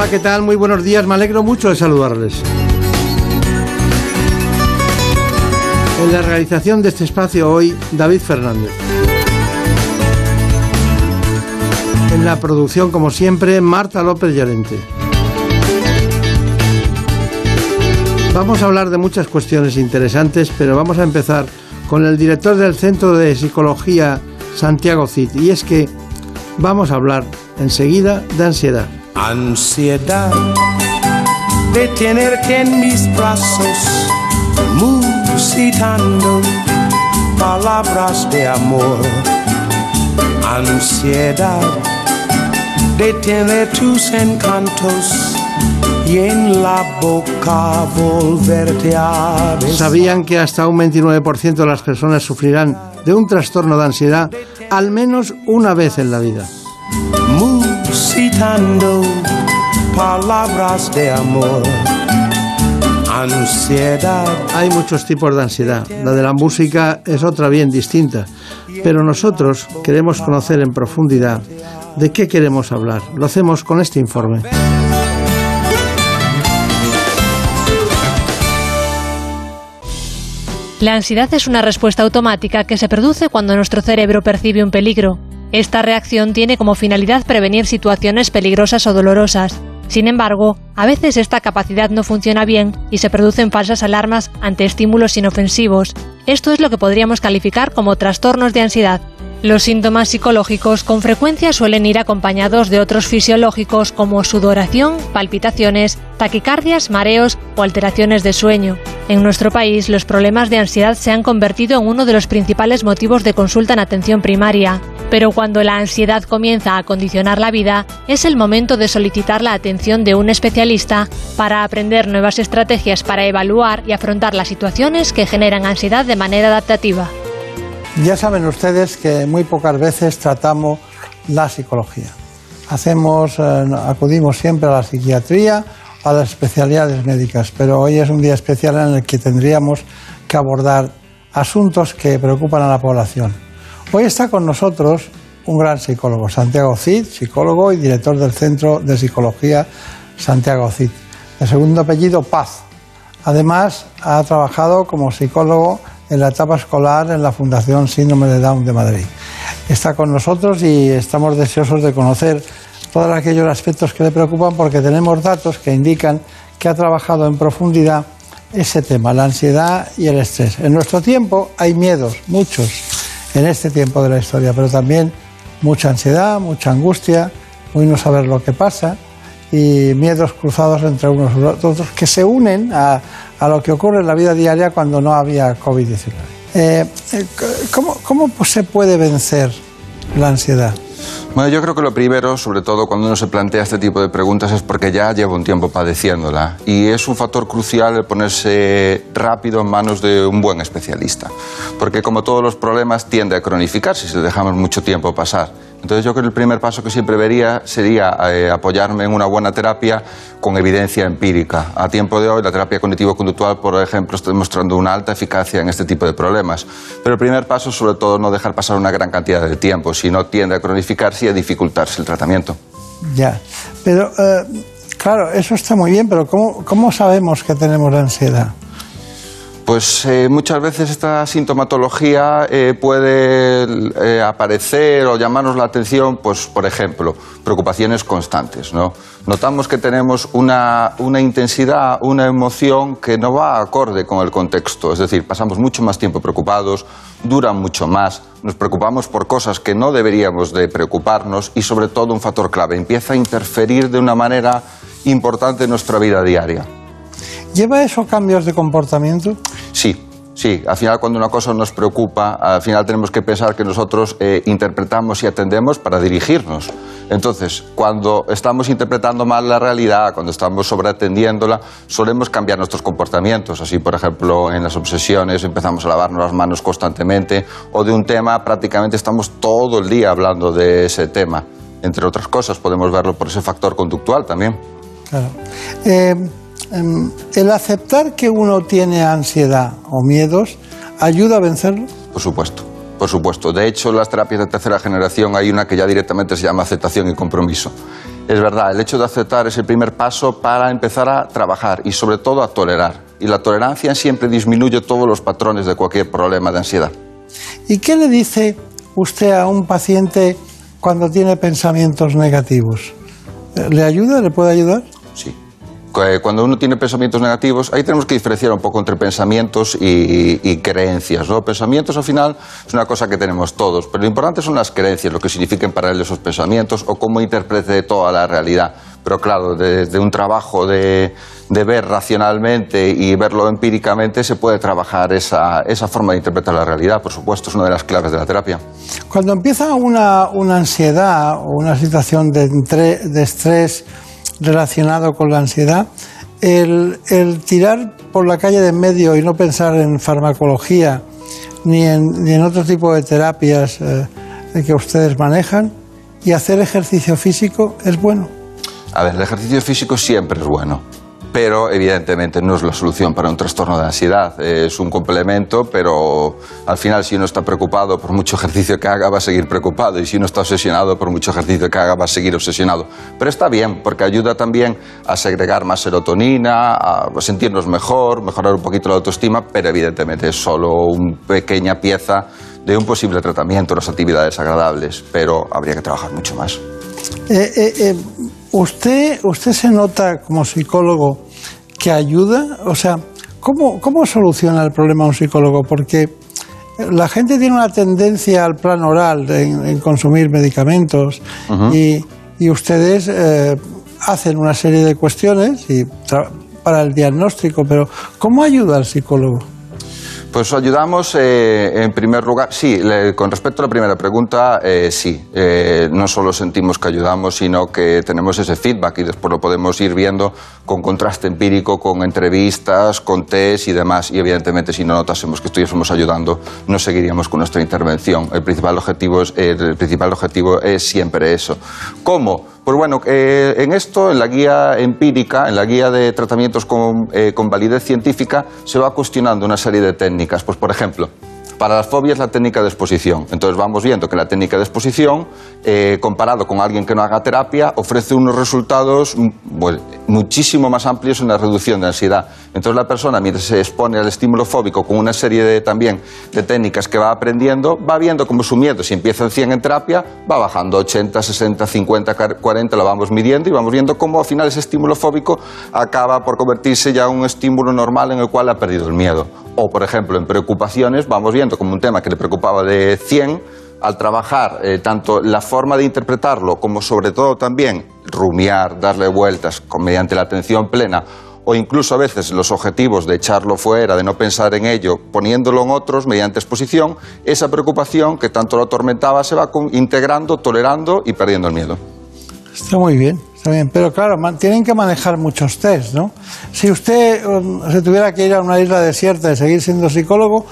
Hola, ¿qué tal? Muy buenos días, me alegro mucho de saludarles. En la realización de este espacio hoy, David Fernández. En la producción, como siempre, Marta López Llorente. Vamos a hablar de muchas cuestiones interesantes, pero vamos a empezar con el director del Centro de Psicología, Santiago Cid. Y es que vamos a hablar enseguida de ansiedad. Ansiedad de tenerte en mis brazos, musitando palabras de amor. Ansiedad de tener tus encantos y en la boca volverte a besar. ¿Sabían que hasta un 29% de las personas sufrirán de un trastorno de ansiedad al menos una vez en la vida? Musitando palabras de amor. Ansiedad. Hay muchos tipos de ansiedad. La de la música es otra bien distinta. Pero nosotros queremos conocer en profundidad de qué queremos hablar. Lo hacemos con este informe. La ansiedad es una respuesta automática que se produce cuando nuestro cerebro percibe un peligro. Esta reacción tiene como finalidad prevenir situaciones peligrosas o dolorosas. Sin embargo, a veces esta capacidad no funciona bien y se producen falsas alarmas ante estímulos inofensivos. Esto es lo que podríamos calificar como trastornos de ansiedad. Los síntomas psicológicos con frecuencia suelen ir acompañados de otros fisiológicos como sudoración, palpitaciones, taquicardias, mareos o alteraciones de sueño. En nuestro país, los problemas de ansiedad se han convertido en uno de los principales motivos de consulta en atención primaria. Pero cuando la ansiedad comienza a condicionar la vida, es el momento de solicitar la atención de un especialista para aprender nuevas estrategias para evaluar y afrontar las situaciones que generan ansiedad de manera adaptativa. Ya saben ustedes que muy pocas veces tratamos la psicología. Hacemos, eh, acudimos siempre a la psiquiatría, a las especialidades médicas, pero hoy es un día especial en el que tendríamos que abordar asuntos que preocupan a la población. Hoy está con nosotros un gran psicólogo, Santiago Cid, psicólogo y director del Centro de Psicología Santiago Cid. De segundo apellido, Paz. Además, ha trabajado como psicólogo en la etapa escolar en la Fundación Síndrome de Down de Madrid. Está con nosotros y estamos deseosos de conocer todos aquellos aspectos que le preocupan porque tenemos datos que indican que ha trabajado en profundidad ese tema, la ansiedad y el estrés. En nuestro tiempo hay miedos, muchos, en este tiempo de la historia, pero también mucha ansiedad, mucha angustia, muy no saber lo que pasa y miedos cruzados entre unos y otros que se unen a, a lo que ocurre en la vida diaria cuando no había COVID-19. Eh, ¿cómo, ¿Cómo se puede vencer la ansiedad? Bueno, yo creo que lo primero, sobre todo cuando uno se plantea este tipo de preguntas, es porque ya lleva un tiempo padeciéndola. Y es un factor crucial el ponerse rápido en manos de un buen especialista. Porque como todos los problemas tiende a cronificarse si dejamos mucho tiempo pasar. Entonces yo creo que el primer paso que siempre vería sería eh, apoyarme en una buena terapia con evidencia empírica. A tiempo de hoy la terapia cognitivo-conductual, por ejemplo, está demostrando una alta eficacia en este tipo de problemas. Pero el primer paso sobre todo no dejar pasar una gran cantidad de tiempo, si no tiende a cronificarse y a dificultarse el tratamiento. Ya, pero eh, claro, eso está muy bien, pero ¿cómo, cómo sabemos que tenemos ansiedad? Pues eh, muchas veces esta sintomatología eh, puede eh, aparecer o llamarnos la atención, pues por ejemplo, preocupaciones constantes. ¿no? Notamos que tenemos una, una, intensidad, una emoción que no va acorde con el contexto, es decir, pasamos mucho más tiempo preocupados, duran mucho más, nos preocupamos por cosas que no deberíamos de preocuparnos y sobre todo un factor clave, empieza a interferir de una manera importante en nuestra vida diaria. ¿Lleva eso cambios de comportamiento? Sí, Sí, al final cuando una cosa nos preocupa, al final tenemos que pensar que nosotros eh, interpretamos y atendemos para dirigirnos. Entonces, cuando estamos interpretando mal la realidad, cuando estamos sobreatendiéndola, solemos cambiar nuestros comportamientos. Así, por ejemplo, en las obsesiones empezamos a lavarnos las manos constantemente o de un tema prácticamente estamos todo el día hablando de ese tema. Entre otras cosas, podemos verlo por ese factor conductual también. Claro. Eh, el aceptar que uno tiene ansiedad o miedos ayuda a vencerlo. Por supuesto. Por supuesto. De hecho, las terapias de tercera generación hay una que ya directamente se llama aceptación y compromiso. Es verdad, el hecho de aceptar es el primer paso para empezar a trabajar y sobre todo a tolerar. Y la tolerancia siempre disminuye todos los patrones de cualquier problema de ansiedad. ¿Y qué le dice usted a un paciente cuando tiene pensamientos negativos? ¿Le ayuda? ¿Le puede ayudar? Sí. Cuando uno tiene pensamientos negativos, ahí tenemos que diferenciar un poco entre pensamientos y, y, creencias. ¿no? Pensamientos al final es una cosa que tenemos todos, pero lo importante son las creencias, lo que significan para él esos pensamientos o cómo interprete toda la realidad. Pero claro, desde un trabajo de, de, ver racionalmente y verlo empíricamente se puede trabajar esa, esa, forma de interpretar la realidad, por supuesto, es una de las claves de la terapia. Cuando empieza una, una ansiedad o una situación de, entre, de estrés, relacionado con la ansiedad, el, tirar por la calle de en medio y no pensar en farmacología ni en, ni en otro tipo de terapias eh, que ustedes manejan y hacer ejercicio físico es bueno. A ver, el ejercicio físico siempre es bueno pero evidentemente no es la solución para un trastorno de ansiedad. Es un complemento, pero al final si uno está preocupado por mucho ejercicio que haga va a seguir preocupado y si uno está obsesionado por mucho ejercicio que haga va a seguir obsesionado. Pero está bien porque ayuda también a segregar más serotonina, a sentirnos mejor, mejorar un poquito la autoestima, pero evidentemente es solo una pequeña pieza de un posible tratamiento, unas actividades agradables, pero habría que trabajar mucho más. Eh, eh, eh, ¿usted, ¿Usted se nota como psicólogo que ayuda? O sea, ¿cómo, ¿cómo soluciona el problema un psicólogo? Porque la gente tiene una tendencia al plan oral en, en consumir medicamentos uh -huh. y, y, ustedes eh, hacen una serie de cuestiones y para el diagnóstico, pero ¿cómo ayuda al psicólogo? Pues ayudamos eh, en primer lugar, sí, le, con respecto a la primera pregunta, eh, sí, eh, no solo sentimos que ayudamos, sino que tenemos ese feedback y después lo podemos ir viendo con contraste empírico, con entrevistas, con test y demás. Y evidentemente si no notásemos que estuviésemos ayudando, no seguiríamos con nuestra intervención. El principal objetivo es, el principal objetivo es siempre eso. ¿Cómo? Pues bueno, eh, en esto, en la guía empírica, en la guía de tratamientos con, eh, con, validez científica, se va cuestionando una serie de técnicas. Pues, por ejemplo, para las fobias la técnica de exposición. Entonces vamos viendo que la técnica de exposición, eh, comparado con alguien que no haga terapia, ofrece unos resultados pues, muchísimo más amplios en la reducción de ansiedad. Entonces la persona, mientras se expone al estímulo fóbico con una serie de, también de técnicas que va aprendiendo, va viendo cómo su miedo, si empieza en 100 en terapia, va bajando 80, 60, 50, 40, lo vamos midiendo y vamos viendo cómo al final ese estímulo fóbico acaba por convertirse ya en un estímulo normal en el cual ha perdido el miedo. O, por ejemplo, en preocupaciones, vamos viendo como un tema que le preocupaba de 100, al trabajar eh, tanto la forma de interpretarlo como sobre todo también rumiar, darle vueltas con, mediante la atención plena o incluso a veces los objetivos de echarlo fuera, de no pensar en ello, poniéndolo en otros mediante exposición, esa preocupación que tanto lo atormentaba se va con, integrando, tolerando y perdiendo el miedo. Está muy bien. Está bien, pero claro, tienen que manejar muchos test, ¿no? Si usted um, se tuviera que ir a una isla desierta y seguir siendo psicólogo,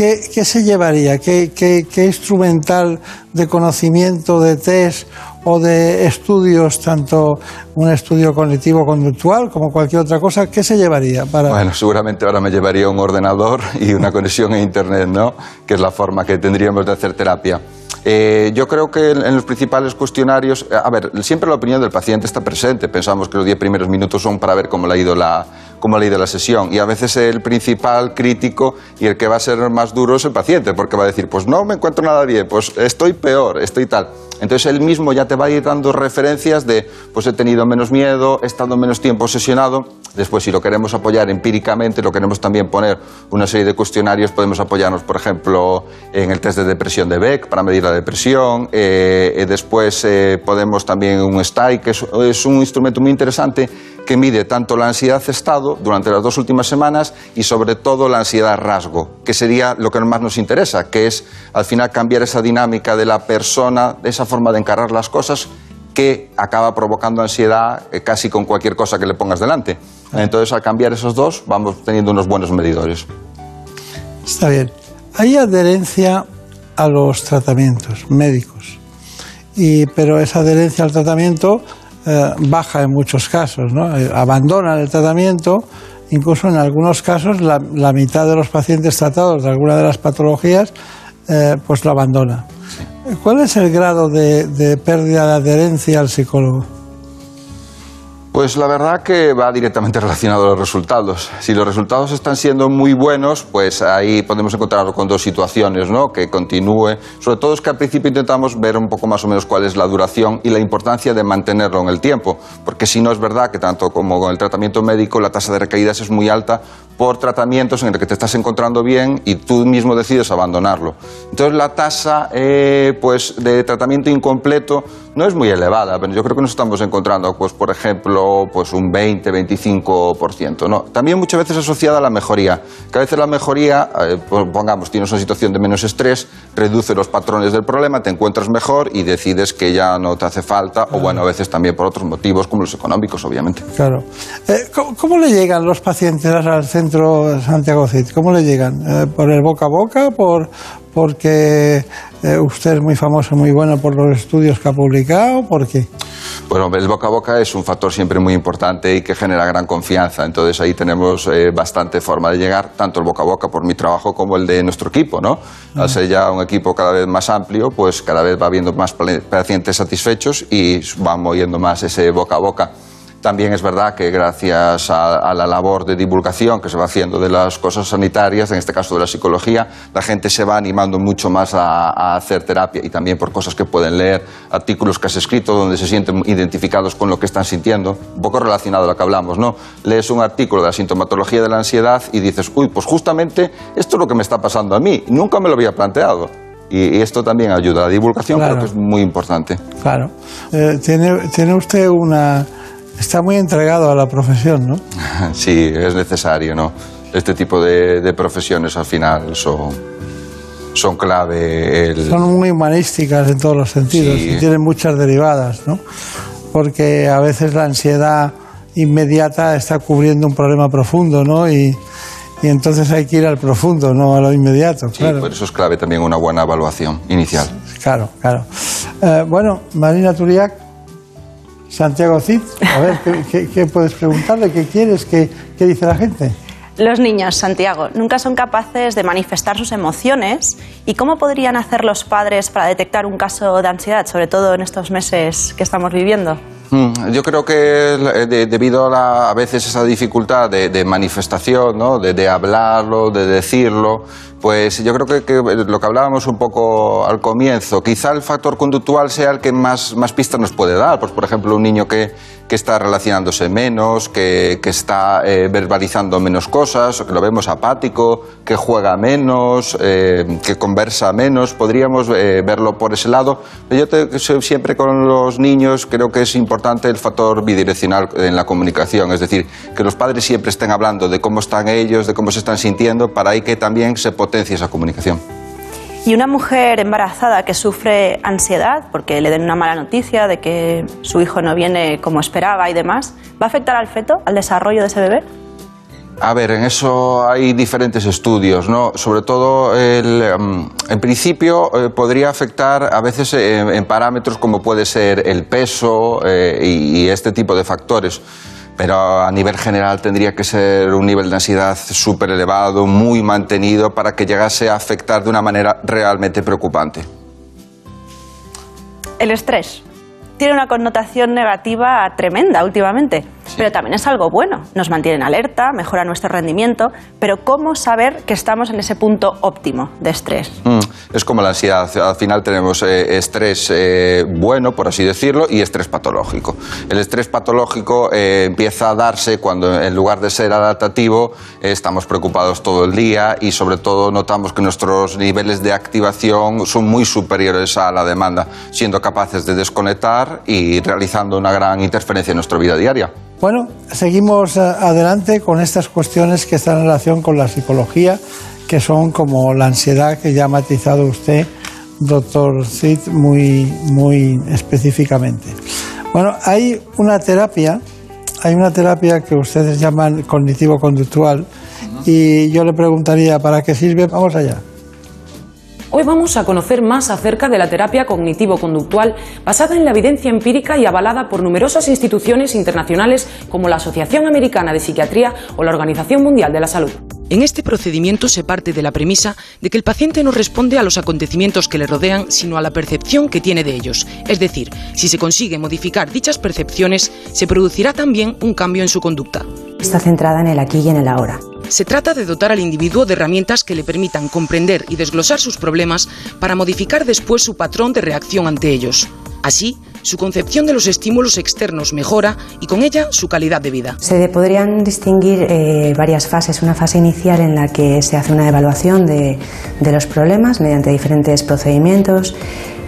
¿qué, qué se llevaría? ¿Qué, ¿Qué, qué, instrumental de conocimiento, de test o de estudios, tanto un estudio cognitivo-conductual como cualquier otra cosa, qué se llevaría? Para... Bueno, seguramente ahora me llevaría un ordenador y una conexión a Internet, ¿no? Que es la forma que tendríamos de hacer terapia. Eh, yo creo que en los principales cuestionarios, a ver, siempre la opinión del paciente está presente. Pensamos que los diez primeros minutos son para ver cómo le ha ido la, cómo le ha ido la sesión. Y a veces el principal crítico y el que va a ser más duro es el paciente, porque va a decir, pues no me encuentro nada bien, pues estoy peor, estoy tal. Entonces él mismo ya te va a ir dando referencias de, pues he tenido menos miedo, he estado menos tiempo obsesionado. Después, si lo queremos apoyar empíricamente, lo queremos también poner una serie de cuestionarios, podemos apoyarnos, por ejemplo, en el test de depresión de Beck para medir la depresión. Eh, después eh, podemos también un STAI, que es, un instrumento muy interesante que mide tanto la ansiedad estado durante las dos últimas semanas y sobre todo la ansiedad rasgo, que que sería lo que más nos interesa, que es al final cambiar esa dinámica de la persona, esa forma de encarar las cosas que acaba provocando ansiedad eh, casi con cualquier cosa que le pongas delante. Entonces, al cambiar esos dos, vamos teniendo unos buenos medidores. Está bien. Hay adherencia a los tratamientos médicos, y, pero esa adherencia al tratamiento eh, baja en muchos casos, ¿no? Eh, abandonan el tratamiento, incluso en algunos casos la, la, mitad de los pacientes tratados de alguna de las patologías eh, pues lo abandona. ¿Cuál es el grado de, de pérdida de adherencia al psicólogo? Pues la verdad que va directamente relacionado a los resultados. Si los resultados están siendo muy buenos, pues ahí podemos encontrarlo con dos situaciones, ¿no? Que continúe. Sobre todo es que al principio intentamos ver un poco más o menos cuál es la duración y la importancia de mantenerlo en el tiempo, porque si no es verdad que tanto como con el tratamiento médico la tasa de recaídas es muy alta por tratamientos en los que te estás encontrando bien y tú mismo decides abandonarlo. Entonces la tasa eh, pues, de tratamiento incompleto no es muy elevada, pero yo creo que nos estamos encontrando, pues, por ejemplo, pues un 20-25%. ¿no? También muchas veces asociada a la mejoría, que a veces la mejoría, eh, pues, pongamos, tienes una situación de menos estrés, reduce los patrones del problema, te encuentras mejor y decides que ya no te hace falta, o bueno, a veces también por otros motivos, como los económicos, obviamente. Claro. Eh, ¿cómo, ¿cómo, le llegan los pacientes al centro? centro Santiago Cid? ¿Cómo le llegan? Eh, ¿Por el boca a boca? ¿Por, ¿Porque eh, usted es muy famoso, muy bueno por los estudios que ha publicado? ¿Por qué? Bueno, el boca a boca es un factor siempre muy importante y que genera gran confianza. Entonces ahí tenemos eh, bastante forma de llegar, tanto el boca a boca por mi trabajo como el de nuestro equipo, ¿no? Al ser ya un equipo cada vez más amplio, pues cada vez va habiendo más pacientes satisfechos y va moviendo más ese boca a boca. También es verdad que gracias a, a, la labor de divulgación que se va haciendo de las cosas sanitarias, en este caso de la psicología, la gente se va animando mucho más a, a, hacer terapia y también por cosas que pueden leer, artículos que has escrito donde se sienten identificados con lo que están sintiendo, un poco relacionado a lo que hablamos, ¿no? Lees un artículo de la sintomatología de la ansiedad y dices, uy, pues justamente esto es lo que me está pasando a mí, nunca me lo había planteado. Y esto también ayuda. La divulgación claro. creo que es muy importante. Claro. Eh, ¿tiene, ¿Tiene usted una está muy entregado a la profesión, ¿no? Sí, es necesario, ¿no? Este tipo de, de profesiones al final son, son clave. El... Son muy humanísticas en todos los sentidos sí. y tienen muchas derivadas, ¿no? Porque a veces la ansiedad inmediata está cubriendo un problema profundo, ¿no? Y, y entonces hay que ir al profundo, no a lo inmediato. Sí, claro. por eso es clave también una buena evaluación inicial. Claro, claro. Eh, bueno, Marina Turiac, Santiago Cid, a ver, ¿qué, puedes preguntarle? ¿Qué quieres? ¿Qué, ¿Qué, dice la gente? Los niños, Santiago, nunca son capaces de manifestar sus emociones. ¿Y cómo podrían hacer los padres para detectar un caso de ansiedad, sobre todo en estos meses que estamos viviendo? Mm, yo creo que de, debido a, la, a, veces esa dificultad de, de manifestación, ¿no? de, de, hablarlo, de decirlo, pues yo creo que, que, lo que hablábamos un poco al comienzo, quizá el factor conductual sea el que más, más pistas nos puede dar. Pues, por ejemplo, un niño que, que está relacionándose menos, que, que está eh, verbalizando menos cosas, que lo vemos apático, que juega menos, eh, que conversa menos, podríamos eh, verlo por ese lado. Yo te, siempre con los niños creo que es importante el factor bidireccional en la comunicación, es decir, que los padres siempre estén hablando de cómo están ellos, de cómo se están sintiendo, para ahí que también se potencie esa comunicación. Y una mujer embarazada que sufre ansiedad porque le den una mala noticia de que su hijo no viene como esperaba y demás, ¿va a afectar al feto, al desarrollo de ese bebé? A ver, en eso hay diferentes estudios, ¿no? Sobre todo, el, en principio, eh, podría afectar a veces en, en, parámetros como puede ser el peso eh, y, y este tipo de factores pero a nivel general tendría que ser un nivel de ansiedad súper elevado, muy mantenido, para que llegase a afectar de una manera realmente preocupante. El estrés tiene una connotación negativa tremenda últimamente, sí. pero también es algo bueno. Nos mantiene en alerta, mejora nuestro rendimiento, pero ¿cómo saber que estamos en ese punto óptimo de estrés? Mm, es como la ansiedad. Al final tenemos eh, estrés eh, bueno, por así decirlo, y estrés patológico. El estrés patológico eh, empieza a darse cuando en lugar de ser adaptativo estamos preocupados todo el día y sobre todo notamos que nuestros niveles de activación son muy superiores a la demanda, siendo capaces de desconectar y realizando una gran interferencia en nuestra vida diaria. Bueno, seguimos adelante con estas cuestiones que están en relación con la psicología, que son como la ansiedad que ya ha matizado usted, doctor Cid, muy, muy específicamente. Bueno, hay una terapia, hay una terapia que ustedes llaman cognitivo-conductual y yo le preguntaría, ¿para qué sirve? Vamos allá. Hoy vamos a conocer más acerca de la terapia cognitivo-conductual basada en la evidencia empírica y avalada por numerosas instituciones internacionales como la Asociación Americana de Psiquiatría o la Organización Mundial de la Salud. En este procedimiento se parte de la premisa de que el paciente no responde a los acontecimientos que le rodean, sino a la percepción que tiene de ellos. Es decir, si se consigue modificar dichas percepciones, se producirá también un cambio en su conducta. Está centrada en el aquí y en el ahora. Se trata de dotar al individuo de herramientas que le permitan comprender y desglosar sus problemas para modificar después su patrón de reacción ante ellos. Así, su concepción de los estímulos externos mejora y con ella su calidad de vida. Se podrían distinguir eh, varias fases. Una fase inicial en la que se hace una evaluación de, de los problemas mediante diferentes procedimientos.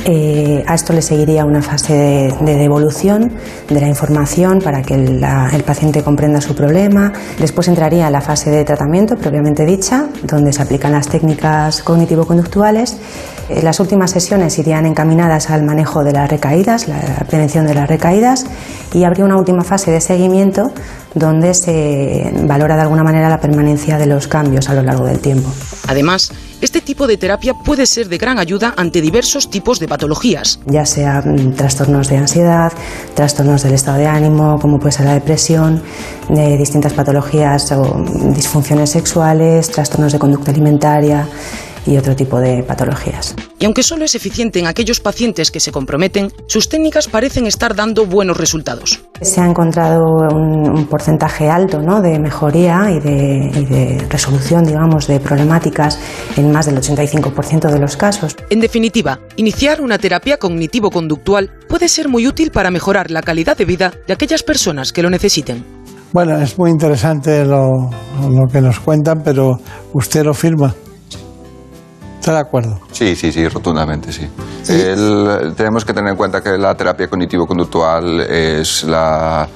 Eh, a esto le seguiría una fase de, devolución de la información para que el, el, paciente comprenda su problema. Después entraría la fase de tratamiento propiamente dicha, donde se aplican las técnicas cognitivo-conductuales. Eh, las últimas sesiones irían encaminadas al manejo de las recaídas, la prevención de las recaídas, y habría una última fase de seguimiento donde se valora de alguna manera la permanencia de los cambios a lo largo del tiempo. Además, este tipo de terapia puede ser de gran ayuda ante diversos tipos de patologías. Ya sean mm, trastornos de ansiedad, trastornos del estado de ánimo, como puede ser la depresión, de distintas patologías o disfunciones sexuales, trastornos de conducta alimentaria y otro tipo de patologías. Y aunque solo es eficiente en aquellos pacientes que se comprometen, sus técnicas parecen estar dando buenos resultados. Se ha encontrado un, porcentaje alto ¿no? de mejoría y de, y de resolución, digamos, de problemáticas en más del 85% de los casos. En definitiva, iniciar una terapia cognitivo-conductual puede ser muy útil para mejorar la calidad de vida de aquellas personas que lo necesiten. Bueno, es muy interesante lo, lo que nos cuentan, pero usted lo firma. ¿Está de acuerdo? Sí, sí, sí, rotundamente, sí. tenemos que tener en cuenta que la terapia cognitivo-conductual es la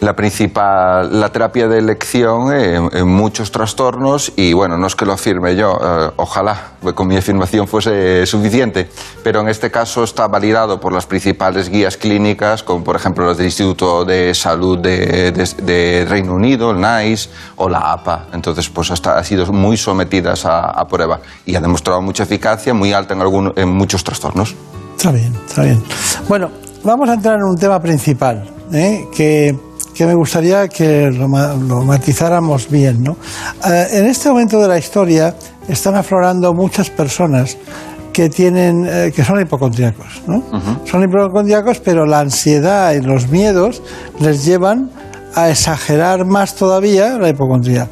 la principal, la terapia de elección en, muchos trastornos y bueno, no es que lo afirme yo, eh, ojalá con mi afirmación fuese suficiente, pero en este caso está validado por las principales guías clínicas, como por ejemplo las del Instituto de Salud de, Reino Unido, el NICE o la APA. Entonces, pues ha sido muy sometidas a, prueba y ha demostrado mucha eficacia, muy alta en, en muchos trastornos. Está bien, está bien. Bueno, vamos a entrar en un tema principal, ¿eh? que que me gustaría que lo, matizáramos bien. ¿no? Eh, en este momento de la historia están aflorando muchas personas que tienen eh, que son hipocondríacos, ¿no? Son hipocondríacos, pero la ansiedad y los miedos les llevan a exagerar más todavía la hipocondría.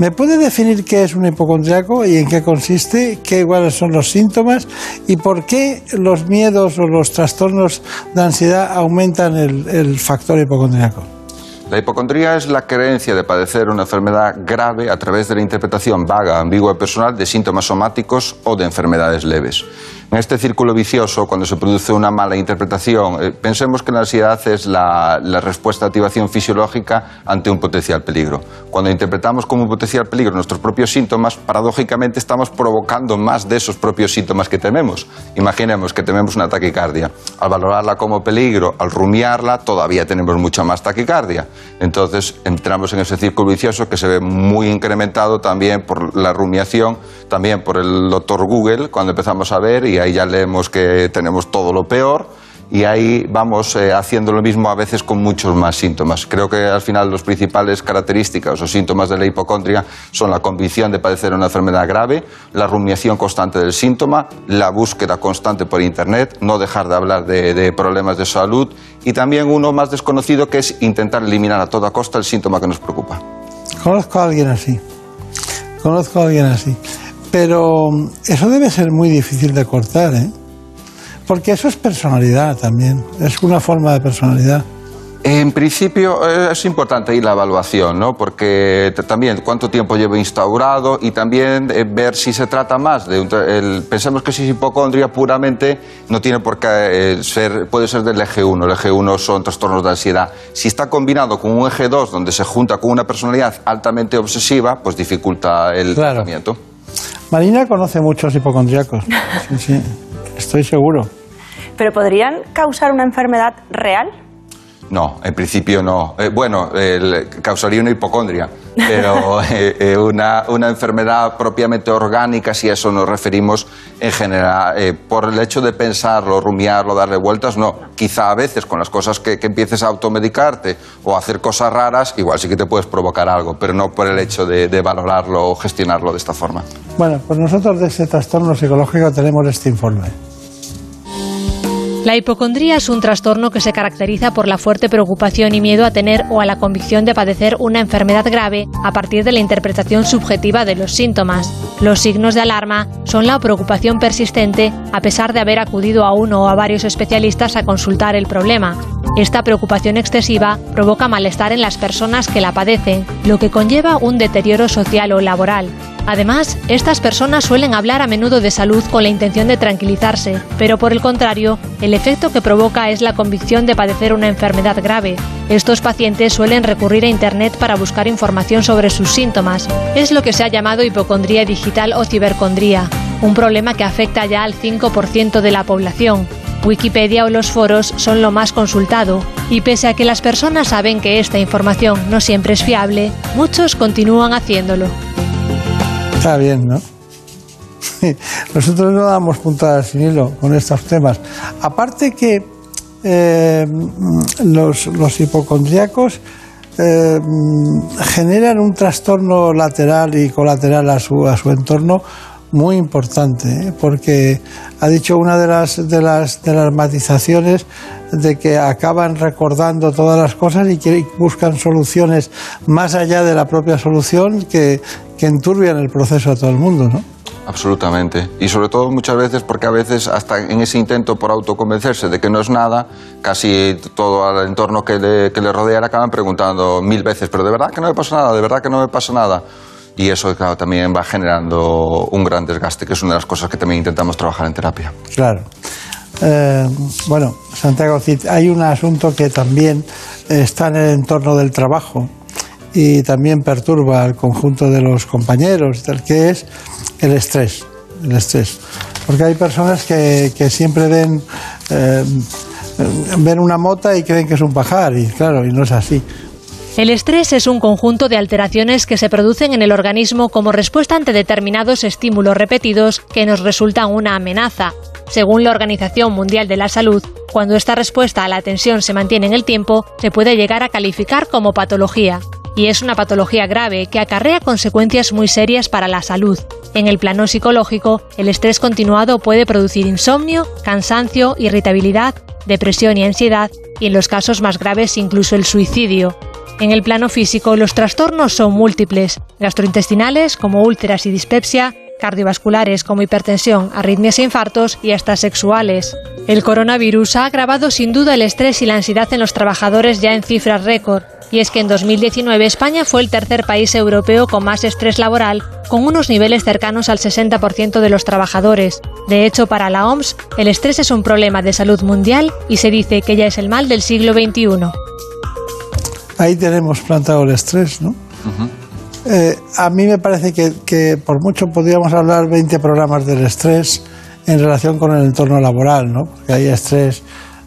¿Me puede definir qué es un hipocondríaco y en qué consiste, qué cuáles son los síntomas y por qué los miedos o los trastornos de ansiedad aumentan el, el factor hipocondríaco? La hipocondría es la creencia de padecer una enfermedad grave a través de la interpretación vaga, ambigua y personal de síntomas somáticos o de enfermedades leves. En este círculo vicioso, cuando se produce una mala interpretación, eh, pensemos que la ansiedad es la, respuesta de activación fisiológica ante un potencial peligro. Cuando interpretamos como un potencial peligro nuestros propios síntomas, paradójicamente estamos provocando más de esos propios síntomas que tememos. Imaginemos que tememos una taquicardia. Al valorarla como peligro, al rumiarla, todavía tenemos mucha más taquicardia. Entonces entramos en ese círculo vicioso que se ve muy incrementado también por la rumiación, también por el doctor Google, cuando empezamos a ver y ahí ya leemos que tenemos todo lo peor y ahí vamos eh, haciendo lo mismo a veces con muchos más síntomas. Creo que al final las principales características o síntomas de la hipocondria son la convicción de padecer una enfermedad grave, la rumiación constante del síntoma, la búsqueda constante por Internet, no dejar de hablar de, de problemas de salud y también uno más desconocido que es intentar eliminar a toda costa el síntoma que nos preocupa. Conozco a alguien así. Conozco a alguien así. Pero eso debe ser muy difícil de cortar, ¿eh? Porque eso es personalidad también, es una forma de personalidad. En principio eh, es importante ahí la evaluación, ¿no? Porque también cuánto tiempo llevo instaurado y también eh, ver si se trata más de un, pensemos que si es hipocondria puramente no tiene por qué eh, ser puede ser del eje 1, el eje 1 son trastornos de ansiedad. Si está combinado con un eje 2 donde se junta con una personalidad altamente obsesiva, pues dificulta el tratamiento. Marina conoce muchos hipocondríacos. Sí, sí, estoy seguro. ¿Pero podrían causar una enfermedad real? No, en principio no. Eh, bueno, el- causaría una hipocondria, pero eh, eh, una, una enfermedad propiamente orgánica, si a eso nos referimos en general, eh, por el hecho de pensarlo, rumiarlo, darle vueltas, no. Quizá a veces con las cosas que, que empieces a automedicarte o a hacer cosas raras, igual sí que te puedes provocar algo, pero no por el hecho de, de valorarlo o gestionarlo de esta forma. Bueno, pues nosotros de ese trastorno psicológico tenemos este informe. La hipocondría es un trastorno que se caracteriza por la fuerte preocupación y miedo a tener o a la convicción de padecer una enfermedad grave a partir de la interpretación subjetiva de los síntomas. Los signos de alarma son la preocupación persistente a pesar de haber acudido a uno o a varios especialistas a consultar el problema. Esta preocupación excesiva provoca malestar en las personas que la padecen, lo que conlleva un deterioro social o laboral. Además, estas personas suelen hablar a menudo de salud con la intención de tranquilizarse, pero por el contrario, el efecto que provoca es la convicción de padecer una enfermedad grave. Estos pacientes suelen recurrir a Internet para buscar información sobre sus síntomas. Es lo que se ha llamado hipocondría digital o cibercondría, un problema que afecta ya al 5% de la población. Wikipedia o los foros son lo más consultado, y pese a que las personas saben que esta información no siempre es fiable, muchos continúan haciéndolo. Está bien, ¿no? Nosotros no damos puntadas sin hilo con estos temas. Aparte que eh, los, hipocondríacos eh, generan un trastorno lateral y colateral a su, a su entorno muy importante, ¿eh? porque ha dicho una de las, de, las, de las matizaciones de que acaban recordando todas las cosas y que buscan soluciones más allá de la propia solución que, que enturbian el proceso a todo el mundo, ¿no? Absolutamente. Y sobre todo muchas veces porque a veces hasta en ese intento por autoconvencerse de que no es nada, casi todo al entorno que le, que le rodea le acaban preguntando mil veces, pero de verdad que no me pasa nada, de verdad que no me pasa nada. Y eso, claro, también va generando un gran desgaste, que es una de las cosas que también intentamos trabajar en terapia. Claro. Eh, bueno, Santiago Cid, hay un asunto que también está en el entorno del trabajo y también perturba al conjunto de los compañeros, del que es el estrés. El estrés. Porque hay personas que, que siempre ven, eh, ven una mota y creen que es un pajar, y claro, y no es así. El estrés es un conjunto de alteraciones que se producen en el organismo como respuesta ante determinados estímulos repetidos que nos resultan una amenaza. Según la Organización Mundial de la Salud, cuando esta respuesta a la tensión se mantiene en el tiempo, se puede llegar a calificar como patología. Y es una patología grave que acarrea consecuencias muy serias para la salud. En el plano psicológico, el estrés continuado puede producir insomnio, cansancio, irritabilidad, depresión y ansiedad, y en los casos más graves incluso el suicidio. En el plano físico, los trastornos son múltiples, gastrointestinales como úlceras y dispepsia, cardiovasculares como hipertensión, arritmias e infartos y hasta sexuales. El coronavirus ha agravado sin duda el estrés y la ansiedad en los trabajadores ya en cifras récord. Y es que en 2019 España fue el tercer país europeo con más estrés laboral, con unos niveles cercanos al 60% de los trabajadores. De hecho, para la OMS, el estrés es un problema de salud mundial y se dice que ya es el mal del siglo XXI. Ahí tenemos plantado el estrés, ¿no? Eh, a mí me parece que, por mucho podríamos hablar 20 programas del estrés en relación con el entorno laboral, ¿no? Porque hay estrés,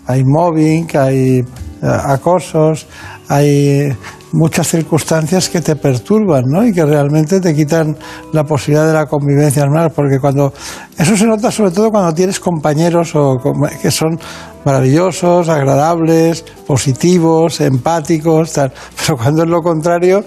hay mobbing, hay eh, acosos, hay muchas circunstancias que te perturban, ¿no? Y que realmente te quitan la posibilidad de la convivencia normal, porque cuando eso se nota sobre todo cuando tienes compañeros o que son maravillosos, agradables, positivos, empáticos, tal. Pero cuando es lo contrario,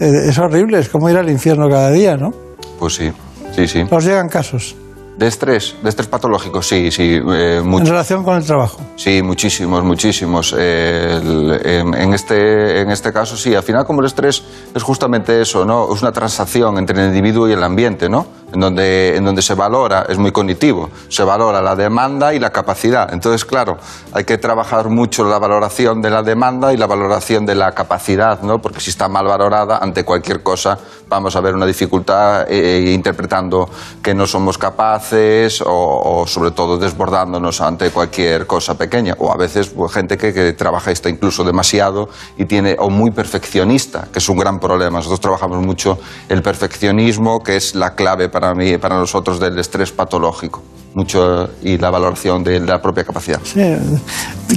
eh, es horrible, es como ir al infierno cada día, ¿no? Pues sí, sí, sí. Nos llegan casos ¿De estrés? ¿De estrés patológico? Sí, sí, eh, en relación con el trabajo. Sí, muchísimos, muchísimos. Eh, el- en, en este, en este caso, sí. Al final, como el estrés es justamente eso, ¿no? Es una transacción entre el individuo y el ambiente, ¿no? En donde, en donde se valora, es muy cognitivo, se valora la demanda y la capacidad. Entonces, claro, hay que trabajar mucho la valoración de la demanda y la valoración de la capacidad, ¿no? Porque si está mal valorada, ante cualquier cosa vamos a ver una dificultad eh, interpretando que no somos capaces o, o, sobre todo desbordándonos ante cualquier cosa pequeña. O a veces pues, gente que, que trabaja está incluso demasiado y tiene o muy perfeccionista, que es un gran problema. Nosotros trabajamos mucho el perfeccionismo, que es la clave para para, mí, para nosotros del estrés patológico mucho y la valoración de la propia capacidad. Sí,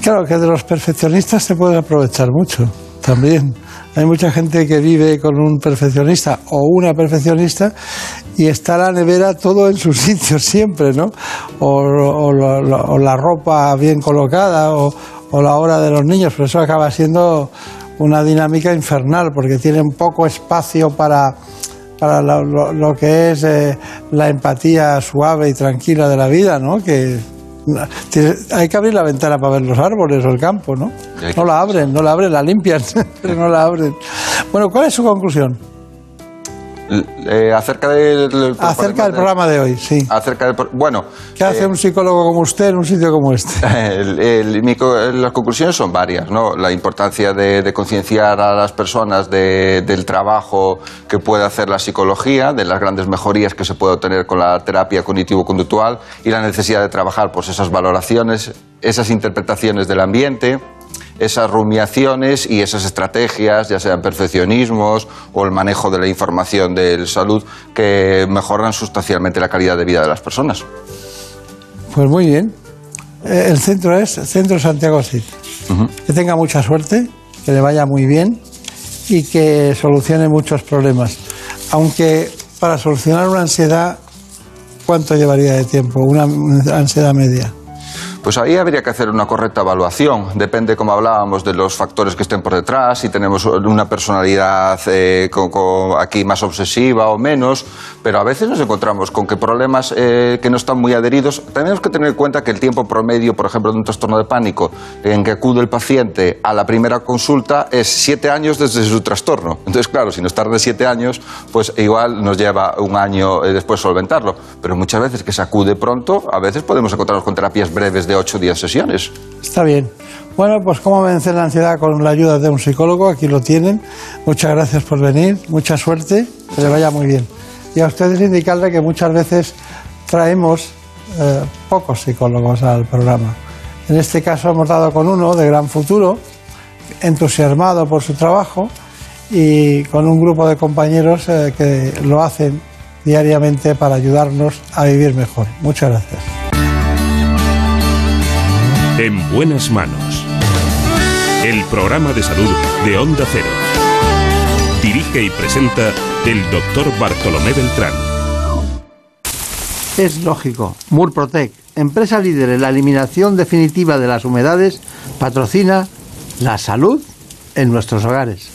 claro que de los perfeccionistas se puede aprovechar mucho también. Hay mucha gente que vive con un perfeccionista o una perfeccionista y está la nevera todo en su sitio siempre, ¿no? O, la ropa bien colocada o, la hora de los niños, pero eso acaba siendo una dinámica infernal porque tienen poco espacio para, para lo, que es eh, la empatía suave y tranquila de la vida, ¿no? Que hay que abrir la ventana para ver los árboles o el campo, ¿no? No la abren, no la abren, la limpian, pero no la abren. Bueno, ¿cuál es su conclusión? Eh, acerca del, acerca del programa de hoy, sí. Acerca del, bueno. ¿Qué hace eh, un psicólogo como usted en un sitio como este? las conclusiones son varias, ¿no? La importancia de, concienciar a las personas del trabajo que puede hacer la psicología, de las grandes mejorías que se puede obtener con la terapia cognitivo-conductual y la necesidad de trabajar pues esas valoraciones, esas interpretaciones del ambiente esas rumiaciones y esas estrategias, ya sean perfeccionismos o el manejo de la información de salud, que mejoran sustancialmente la calidad de vida de las personas. Pues muy bien. Eh, el centro es Centro Santiago Cid. Que tenga mucha suerte, que le vaya muy bien y que solucione muchos problemas. Aunque para solucionar una ansiedad, ¿cuánto llevaría de tiempo? Una ansiedad media. Pues ahí habría que hacer una correcta evaluación. Depende, como hablábamos, de los factores que estén por detrás, si tenemos una personalidad eh, aquí más obsesiva o menos, pero a veces nos encontramos con que problemas eh, que no están muy adheridos. Tenemos que tener en cuenta que el tiempo promedio, por ejemplo, de un trastorno de pánico en que acude el paciente a la primera consulta es siete años desde su trastorno. Entonces, claro, si nos tarda siete años, pues igual nos lleva un año eh, después solventarlo. Pero muchas veces que se acude pronto, a veces podemos encontrarnos con terapias breves de ocho días sesiones. Está bien. Bueno, pues cómo vencer la ansiedad con la ayuda de un psicólogo, aquí lo tienen. Muchas gracias por venir, mucha suerte, que le vaya muy bien. Y a ustedes indicarle que muchas veces traemos eh, pocos psicólogos al programa. En este caso hemos dado con uno de gran futuro, entusiasmado por su trabajo y con un grupo de compañeros eh, que lo hacen diariamente para ayudarnos a vivir mejor. Muchas gracias. En buenas manos. El programa de salud de Onda Cero. Dirige y presenta el doctor Bartolomé Beltrán. Es lógico. Murprotec, empresa líder en la eliminación definitiva de las humedades, patrocina la salud en nuestros hogares.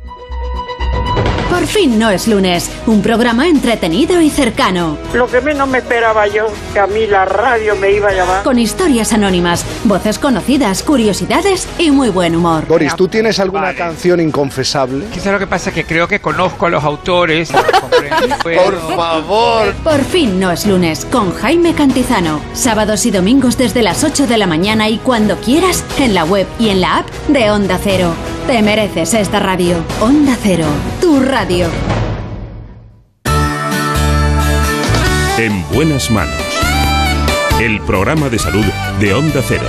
Por fin no es lunes, un programa entretenido y cercano. Lo que menos me esperaba yo, que a mí la radio me iba a llamar. Con historias anónimas, voces conocidas, curiosidades y muy buen humor. Boris, ¿tú tienes alguna canción inconfesable? Quizá lo que pasa es que creo que conozco a los autores. Por favor. Por fin no es lunes, con Jaime Cantizano. Sábados y domingos desde las 8 de la mañana y cuando quieras, en la web y en la app de Onda Cero. Te mereces esta radio. Onda Cero, tu radio. En buenas manos. El programa de salud de Onda Cero.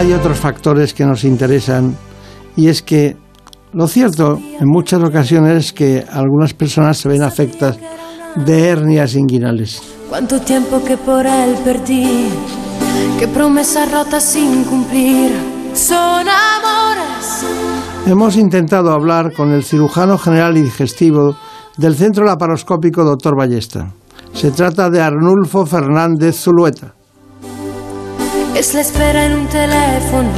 Hay otros factores que nos interesan y es que lo cierto en muchas ocasiones es que algunas personas se ven afectadas de hernias inguinales. ¿Cuánto tiempo que por él perdí? ¿Qué promesas rotas sin cumplir? Son amores. Hemos intentado hablar con el cirujano general y digestivo del Centro Laparoscópico Dr. Ballesta. Se trata de Arnulfo Fernández Zulueta es la espera en un teléfono,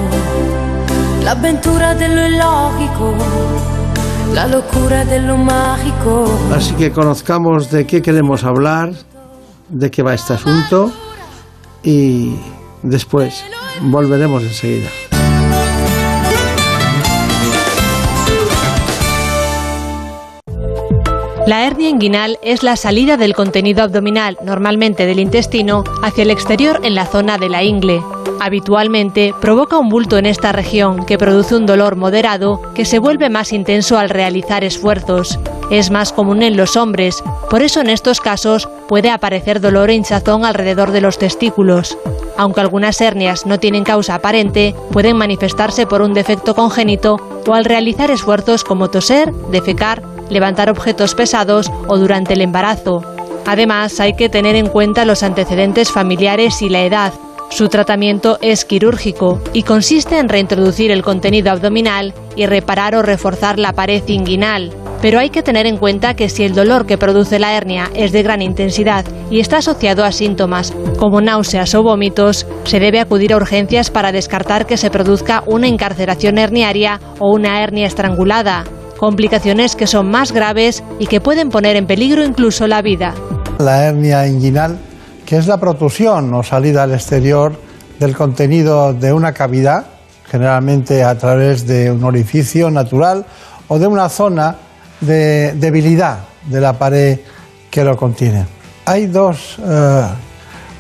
la aventura de lo ilógico, la locura de lo mágico. Así que conozcamos de qué queremos hablar de qué va este asunto y después volveremos enseguida. La hernia inguinal es la salida del contenido abdominal, normalmente del intestino, hacia el exterior en la zona de la ingle. Habitualmente provoca un bulto en esta región que produce un dolor moderado que se vuelve más intenso al realizar esfuerzos. Es más común en los hombres, por eso en estos casos puede aparecer dolor e hinchazón alrededor de los testículos. Aunque algunas hernias no tienen causa aparente, pueden manifestarse por un defecto congénito o al realizar esfuerzos como toser, defecar, levantar objetos pesados o durante el embarazo. Además, hay que tener en cuenta los antecedentes familiares y la edad. Su tratamiento es quirúrgico y consiste en reintroducir el contenido abdominal y reparar o reforzar la pared inguinal. Pero hay que tener en cuenta que si el dolor que produce la hernia es de gran intensidad y está asociado a síntomas como náuseas o vómitos, se debe acudir a urgencias para descartar que se produzca una encarceración herniaria o una hernia estrangulada complicaciones que son más graves y que pueden poner en peligro incluso la vida. La hernia inguinal, que es la protrusión o salida al exterior del contenido de una cavidad, generalmente a través de un orificio natural o de una zona de debilidad de la pared que lo contiene. Hay dos eh,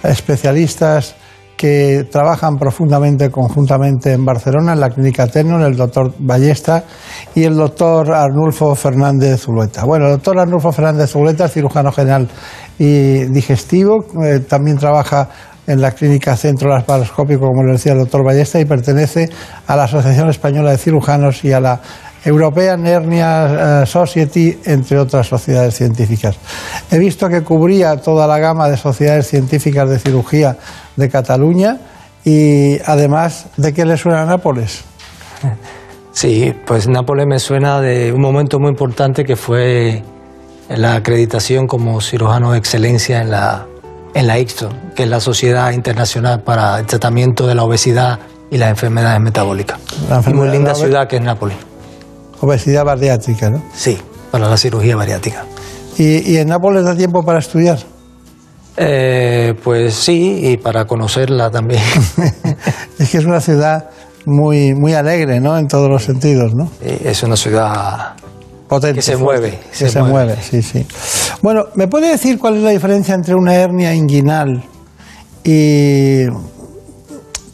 especialistas que trabajan profundamente conjuntamente en Barcelona, en la Clínica Terno, el doctor Ballesta y el doctor Arnulfo Fernández Zuleta. Bueno, el doctor Arnulfo Fernández Zuleta cirujano general y digestivo, eh, también trabaja en la Clínica Centro Laparoscópico, como le decía el doctor Ballesta, y pertenece a la Asociación Española de Cirujanos y a la European Hernia eh, Society, entre otras sociedades científicas. He visto que cubría toda la gama de sociedades científicas de cirugía de Cataluña y además, ¿de qué le suena a Nápoles? Sí, pues Nápoles me suena de un momento muy importante que fue la acreditación como cirujano de excelencia en la, en la ICSO, que es la Sociedad Internacional para el Tratamiento de la Obesidad y las Enfermedades Metabólicas. muy linda ciudad que es Nápoles. Obesidad bariátrica, ¿no? Sí, para la cirugía bariátrica. ¿Y, en Nápoles da tiempo para estudiar? Eh, pues sí, y para conocerla también. es que es una ciudad muy, muy alegre, ¿no? En todos los sentidos, ¿no? es una ciudad potente. Que se mueve. Que se, mueve. sí, sí. Bueno, ¿me puede decir cuál es la diferencia entre una hernia inguinal y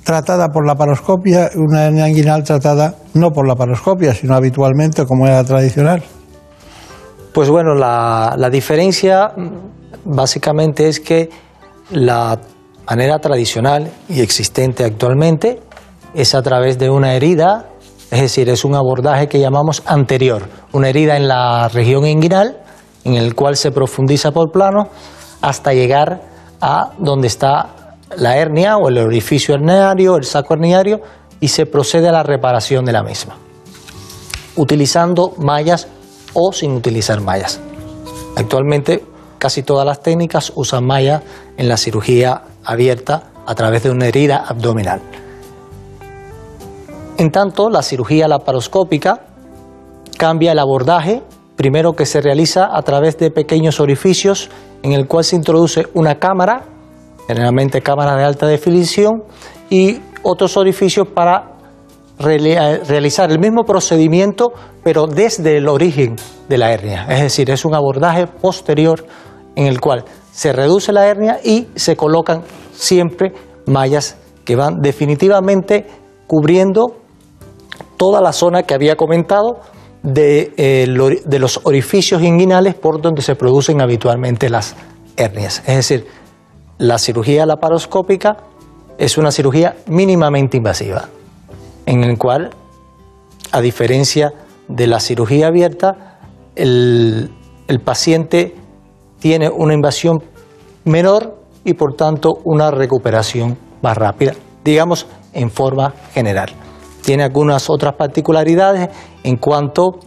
tratada por la paroscopia y una hernia inguinal tratada no por la paroscopia, sino habitualmente como era tradicional? Pues bueno, la, la diferencia básicamente es que la manera tradicional y existente actualmente es a través de una herida, es decir, es un abordaje que llamamos anterior, una herida en la región inguinal, en el cual se profundiza por plano hasta llegar a donde está la hernia o el orificio herniario, el saco herniario, y se procede a la reparación de la misma, utilizando mallas o sin utilizar mallas. Actualmente casi todas las técnicas usan mallas en la cirugía abierta a través de una herida abdominal. En tanto, la cirugía laparoscópica cambia el abordaje, primero que se realiza a través de pequeños orificios en el cual se introduce una cámara, generalmente cámara de alta definición, y otros orificios para realizar el mismo procedimiento, pero desde el origen de la hernia. Es decir, es un abordaje posterior en el cual se reduce la hernia y se colocan siempre mallas que van definitivamente cubriendo toda la zona que había comentado de, eh, de los orificios inguinales por donde se producen habitualmente las hernias. Es decir, la cirugía laparoscópica es una cirugía mínimamente invasiva, en el cual, a diferencia de la cirugía abierta, el paciente tiene una invasión menor y por tanto una recuperación más rápida, digamos en forma general tiene algunas otras particularidades en cuanto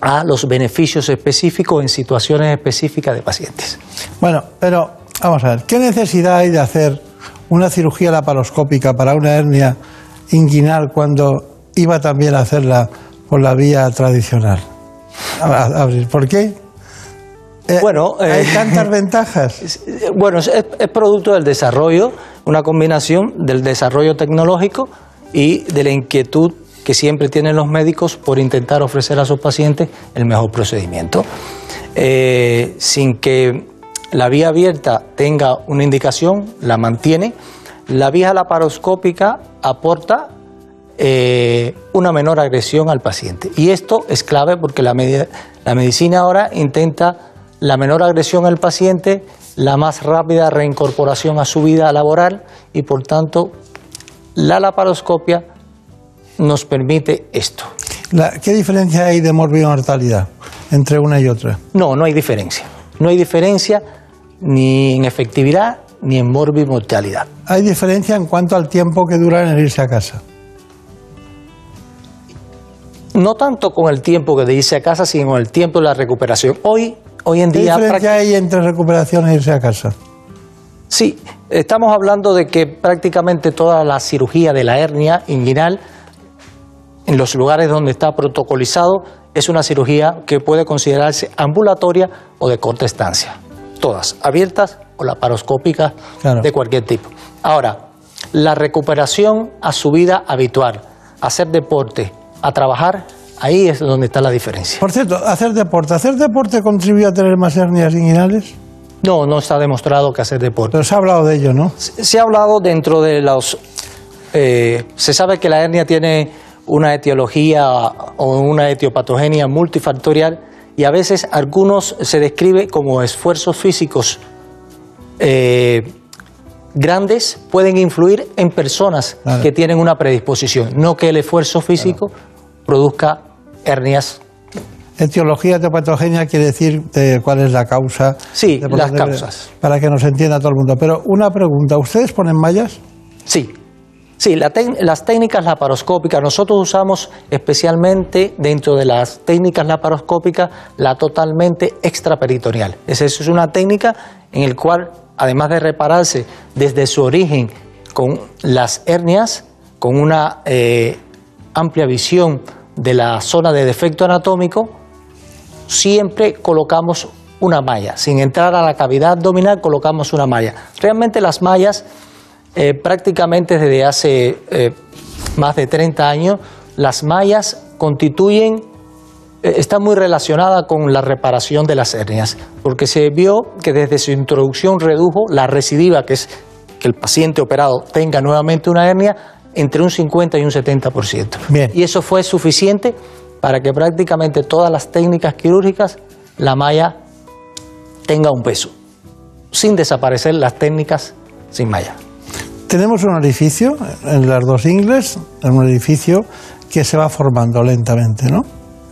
a los beneficios específicos en situaciones específicas de pacientes. Bueno, pero vamos a ver, ¿qué necesidad hay de hacer una cirugía laparoscópica para una hernia inguinal cuando iba también a hacerla por la vía tradicional? ¿Por qué? Bueno, hay tantas ventajas. Bueno, es, es producto del desarrollo, una combinación del desarrollo tecnológico y de la inquietud que siempre tienen los médicos por intentar ofrecer a sus pacientes el mejor procedimiento. Eh, sin que la vía abierta tenga una indicación, la mantiene. La vía laparoscópica aporta eh, una menor agresión al paciente. Y esto es clave porque la, la medicina ahora intenta la menor agresión al paciente, la más rápida reincorporación a su vida laboral y por tanto la laparoscopia nos permite esto. ¿Qué diferencia hay de morbimortalidad entre una y otra? No, no hay diferencia. No hay diferencia ni en efectividad ni en morbimortalidad. ¿Hay diferencia en cuanto al tiempo que dura en irse a casa? No tanto con el tiempo que de irse a casa, sino con el tiempo de la recuperación. Hoy, hoy en día... ¿Qué hay entre recuperación e irse a casa? Sí, estamos hablando de que prácticamente toda la cirugía de la hernia inguinal en los lugares donde está protocolizado, es una cirugía que puede considerarse ambulatoria o de corta estancia. Todas, abiertas o laparoscópicas de cualquier tipo. Ahora, la recuperación a su vida habitual, hacer deporte, a trabajar, ahí es donde está la diferencia. Por cierto, hacer deporte, ¿hacer deporte contribuye a tener más hernias inguinales? No, no está demostrado que hacer deporte. Pero se ha hablado de ello, ¿no? Se, ha hablado dentro de los... Eh, se sabe que la hernia tiene una etiología o una etiopatogenia multifactorial y a veces algunos se describe como esfuerzos físicos eh, grandes pueden influir en personas que tienen una predisposición, no que el esfuerzo físico produzca hernias. Etiología etiopatogenia quiere decir cuál es la causa. Sí, las causas. Para que nos entienda todo el mundo. Pero una pregunta, ¿ustedes ponen mallas? Sí, Sí, las técnicas laparoscópicas, nosotros usamos especialmente dentro de las técnicas laparoscópicas la totalmente extraperitoneal. Esa es una técnica en la cual, además de repararse desde su origen con las hernias, con una eh, amplia visión de la zona de defecto anatómico, siempre colocamos una malla. Sin entrar a la cavidad abdominal, colocamos una malla. Realmente las mallas eh, prácticamente desde hace eh, más de 30 años, las mallas constituyen, eh, está muy relacionada con la reparación de las hernias, porque se vio que desde su introducción redujo la recidiva, que es que el paciente operado tenga nuevamente una hernia, entre un 50 y un 70%. Bien. Y eso fue suficiente para que prácticamente todas las técnicas quirúrgicas, la malla tenga un peso, sin desaparecer las técnicas sin malla tenemos un orificio en las dos ingles, en un edificio que se va formando lentamente, ¿no?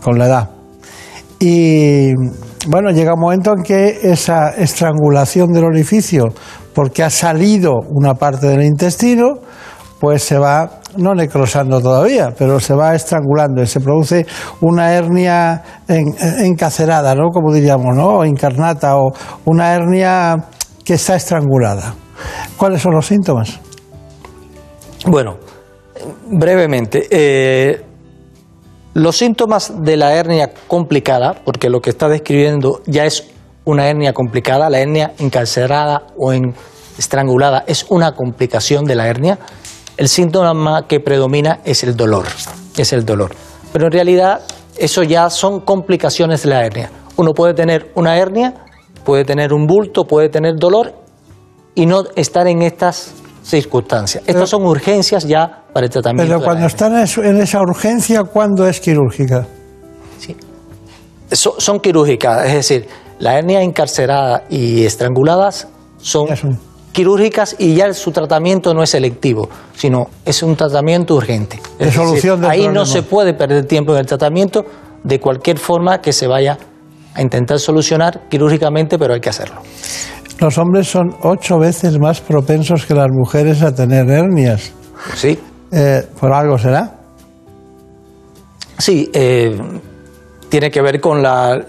Con la edad. Y bueno, llega un momento en que esa estrangulación del orificio, porque ha salido una parte del intestino, pues se va, no necrosando todavía, pero se va estrangulando y se produce una hernia encacerada, ¿no? Como diríamos, ¿no? O encarnata, o una hernia que está estrangulada. ¿Cuáles son los síntomas? Bueno, brevemente, eh, los síntomas de la hernia complicada, porque lo que está describiendo ya es una hernia complicada, la hernia encarcerada o estrangulada es una complicación de la hernia, el síntoma que predomina es el dolor, es el dolor. Pero en realidad eso ya son complicaciones de la hernia. Uno puede tener una hernia, puede tener un bulto, puede tener dolor y no estar en estas circunstancias. Estas son urgencias ya para el tratamiento. Pero cuando están en esa urgencia, ¿cuándo es quirúrgica? Sí. son quirúrgicas, es decir, la hernia encarcerada y estranguladas son quirúrgicas y ya su tratamiento no es selectivo, sino es un tratamiento urgente. Es solución ahí no se puede perder tiempo en el tratamiento de cualquier forma que se vaya a intentar solucionar quirúrgicamente, pero hay que hacerlo. Los hombres son ocho veces más propensos que las mujeres a tener hernias. Sí. Eh, ¿Por algo será? Sí, eh, tiene que ver con la,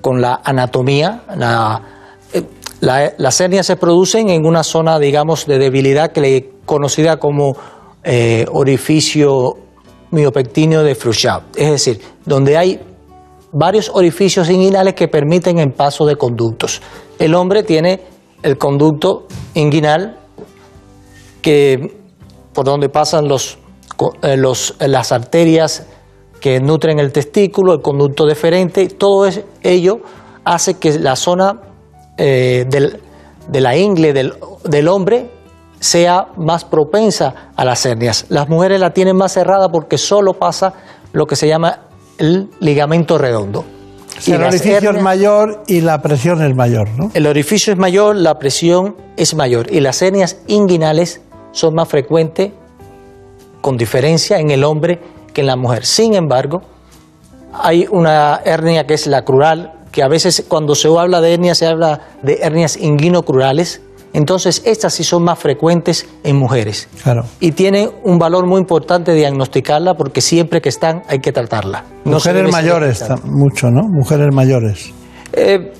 con la anatomía. Eh, las hernias se producen en una zona, digamos, de debilidad que le conocida como orificio miopectíneo de Frouchard. Es decir, donde hay varios orificios inguinales que permiten el paso de conductos. El hombre tiene el conducto inguinal que por donde pasan los, eh, los, las arterias que nutren el testículo, el conducto deferente, todo ello hace que la zona eh, del, de la ingle del, del, hombre sea más propensa a las hernias. Las mujeres la tienen más cerrada porque solo pasa lo que se llama el ligamento redondo. el orificio es mayor y la presión es mayor, ¿no? El orificio es mayor, la presión es mayor y las hernias inguinales son más frecuentes con diferencia en el hombre que en la mujer. Sin embargo, hay una hernia que es la crural, que a veces cuando se habla de hernia se habla de hernias inguinocrurales, entonces estas sí son más frecuentes en mujeres. Claro. Y tiene un valor muy importante diagnosticarla porque siempre que están hay que tratarla. mujeres mayores, mucho, ¿no? Mujeres mayores. Eh,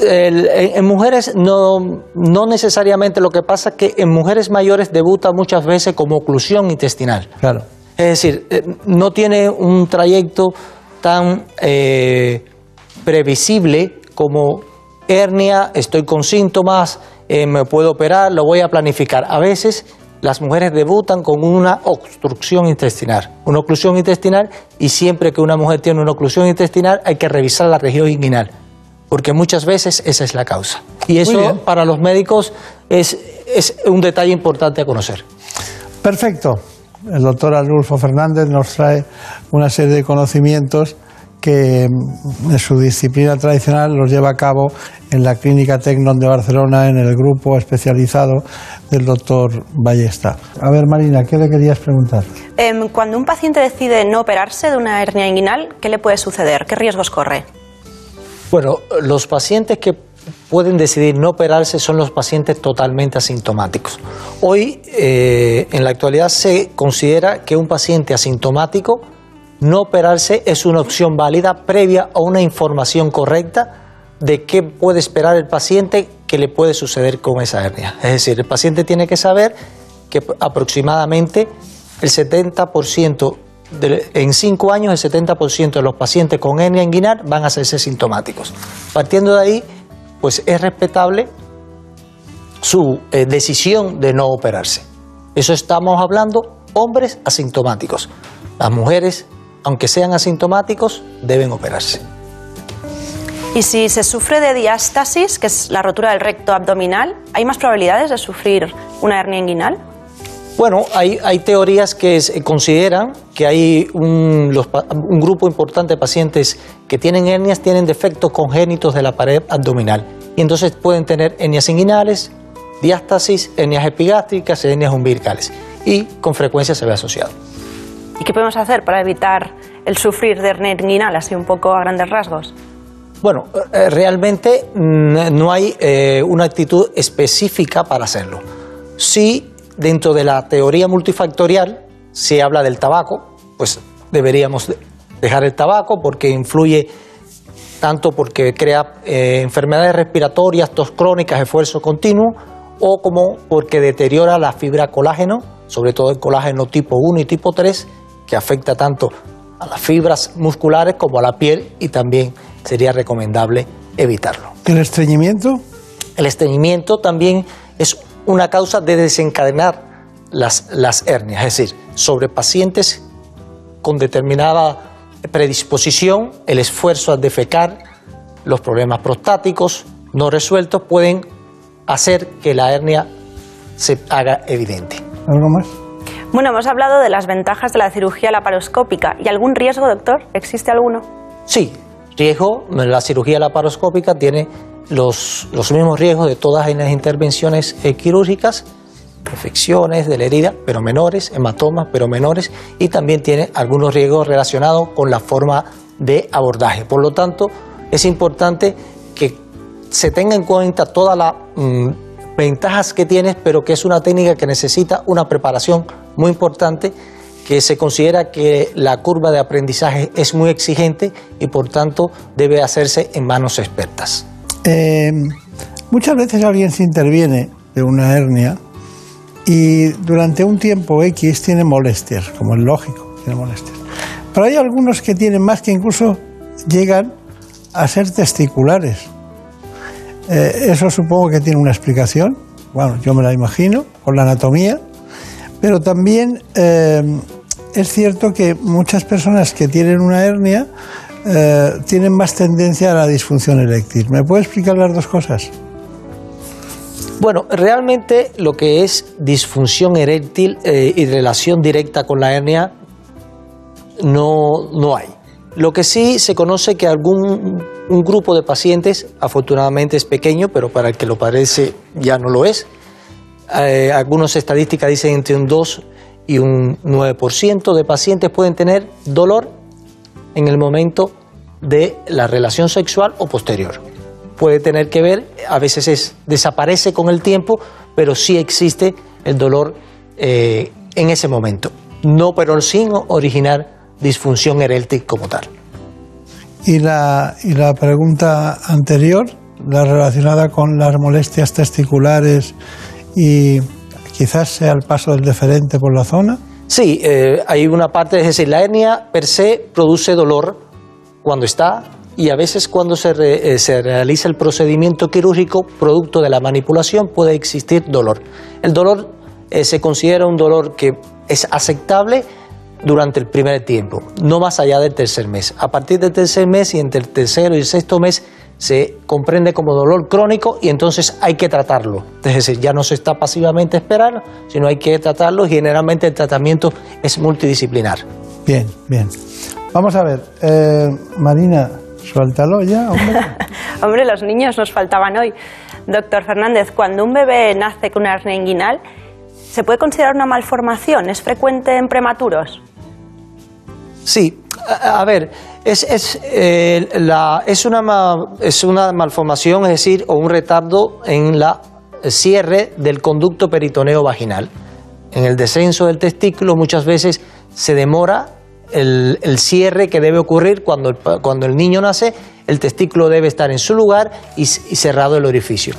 en mujeres no, no necesariamente lo que pasa es que en mujeres mayores debuta muchas veces como oclusión intestinal. Claro. Es decir, eh, no tiene un trayecto tan eh, previsible como hernia, estoy con síntomas, eh, me puedo operar, lo voy a planificar. A veces las mujeres debutan con una obstrucción intestinal, una oclusión intestinal y siempre que una mujer tiene una oclusión intestinal hay que revisar la región inguinal, porque muchas veces esa es la causa. Y eso para los médicos es, es un detalle importante a conocer. Perfecto. El doctor Arnulfo Fernández nos trae una serie de conocimientos que en su disciplina tradicional los lleva a cabo en la Clínica Tecnon de Barcelona, en el grupo especializado del doctor Ballesta. A ver, Marina, ¿qué le querías preguntar? Em, cuando un paciente decide no operarse de una hernia inguinal, ¿qué le puede suceder? ¿Qué riesgos corre? Bueno, los pacientes que pueden decidir no operarse son los pacientes totalmente asintomáticos. Hoy, eh, en la actualidad, se considera que un paciente asintomático no operarse es una opción válida previa a una información correcta de qué puede esperar el paciente que le puede suceder con esa hernia. Es decir, el paciente tiene que saber que aproximadamente el 70%, en 5 años, el 70% de los pacientes con hernia inguinal van a hacerse sintomáticos. Partiendo de ahí, pues es respetable su eh, decisión de no operarse. Eso estamos hablando hombres asintomáticos. Las mujeres, aunque sean asintomáticos, deben operarse. Y si se sufre de diástasis, que es la rotura del recto abdominal, ¿hay más probabilidades de sufrir una hernia inguinal? Bueno, hay, hay teorías que consideran que hay un, un, grupo importante de pacientes que tienen hernias, tienen defectos congénitos de la pared abdominal. Y entonces pueden tener hernias inguinales, diástasis, hernias epigástricas, hernias umbilicales. Y con frecuencia se ve asociado. ¿Y qué podemos hacer para evitar el sufrir de hernia inguinal, así un poco a grandes rasgos? Bueno, eh, realmente mm, no hay eh, una actitud específica para hacerlo. Sí dentro de la teoría multifactorial se habla del tabaco, pues deberíamos dejar el tabaco porque influye tanto porque crea eh, enfermedades respiratorias, tos crónicas, esfuerzo continuo, o como porque deteriora la fibra colágeno, sobre todo el colágeno tipo 1 y tipo 3, que afecta tanto a las fibras musculares como a la piel y también sería recomendable evitarlo. ¿El estreñimiento? El estreñimiento también es una causa de desencadenar las, las hernias, es decir, sobre pacientes con determinada predisposición, el esfuerzo a defecar, los problemas prostáticos no resueltos pueden hacer que la hernia se haga evidente. ¿Algo más? Bueno, hemos hablado de las ventajas de la cirugía laparoscópica. ¿Y algún riesgo, doctor? ¿Existe alguno? Sí, riesgo, la cirugía laparoscópica tiene los, mismos riesgos de todas las intervenciones eh, quirúrgicas, infecciones de la herida, pero menores, hematomas, pero menores, y también tiene algunos riesgos relacionados con la forma de abordaje. Por lo tanto, es importante que se tenga en cuenta todas las mm, ventajas que tiene, pero que es una técnica que necesita una preparación muy importante, que se considera que la curva de aprendizaje es muy exigente y por tanto debe hacerse en manos expertas. Eh, muchas veces alguien se interviene de una hernia y durante un tiempo X tiene molestias, como es lógico, tiene molestias. Pero hay algunos que tienen más que incluso llegan a ser testiculares. Eh, eso supongo que tiene una explicación, bueno, yo me la imagino, con la anatomía, pero también eh, es cierto que muchas personas que tienen una hernia eh, tienen más tendencia a la disfunción eréctil. ¿Me puede explicar las dos cosas? Bueno, realmente lo que es disfunción eréctil y relación directa con la hernia no, no hay. Lo que sí se conoce que algún un grupo de pacientes, afortunadamente es pequeño, pero para el que lo parece ya no lo es. Eh, algunas estadísticas dicen entre un 2 y un 9% de pacientes pueden tener dolor en el momento de la relación sexual o posterior. Puede tener que ver, a veces es, desaparece con el tiempo, pero sí existe el dolor eh, en ese momento. No, pero sin originar disfunción eréctil como tal. Y la, y la pregunta anterior, la relacionada con las molestias testiculares y quizás sea el paso del deferente por la zona. Sí, eh, hay una parte, es decir, la hernia per se produce dolor cuando está y a veces cuando se, eh, se realiza el procedimiento quirúrgico, producto de la manipulación, puede existir dolor. El dolor eh, se considera un dolor que es aceptable durante el primer tiempo, no más allá del tercer mes. A partir del tercer mes y entre el tercero y el sexto mes se comprende como dolor crónico y entonces hay que tratarlo. Es decir, ya no se está pasivamente esperando, sino hay que tratarlo y generalmente el tratamiento es multidisciplinar. Bien, bien. Vamos a ver, eh, Marina, suéltalo ya, hombre. hombre, los niños nos faltaban hoy. Doctor Fernández, cuando un bebé nace con una hernia inguinal, ¿se puede considerar una malformación? ¿Es frecuente en prematuros? Sí, a, ver, es, es, eh, la, es, una, es una malformación, es decir, o un retardo en la cierre del conducto peritoneo vaginal. En el descenso del testículo muchas veces se demora el, el cierre que debe ocurrir cuando el, cuando el niño nace, el testículo debe estar en su lugar y, y cerrado el orificio.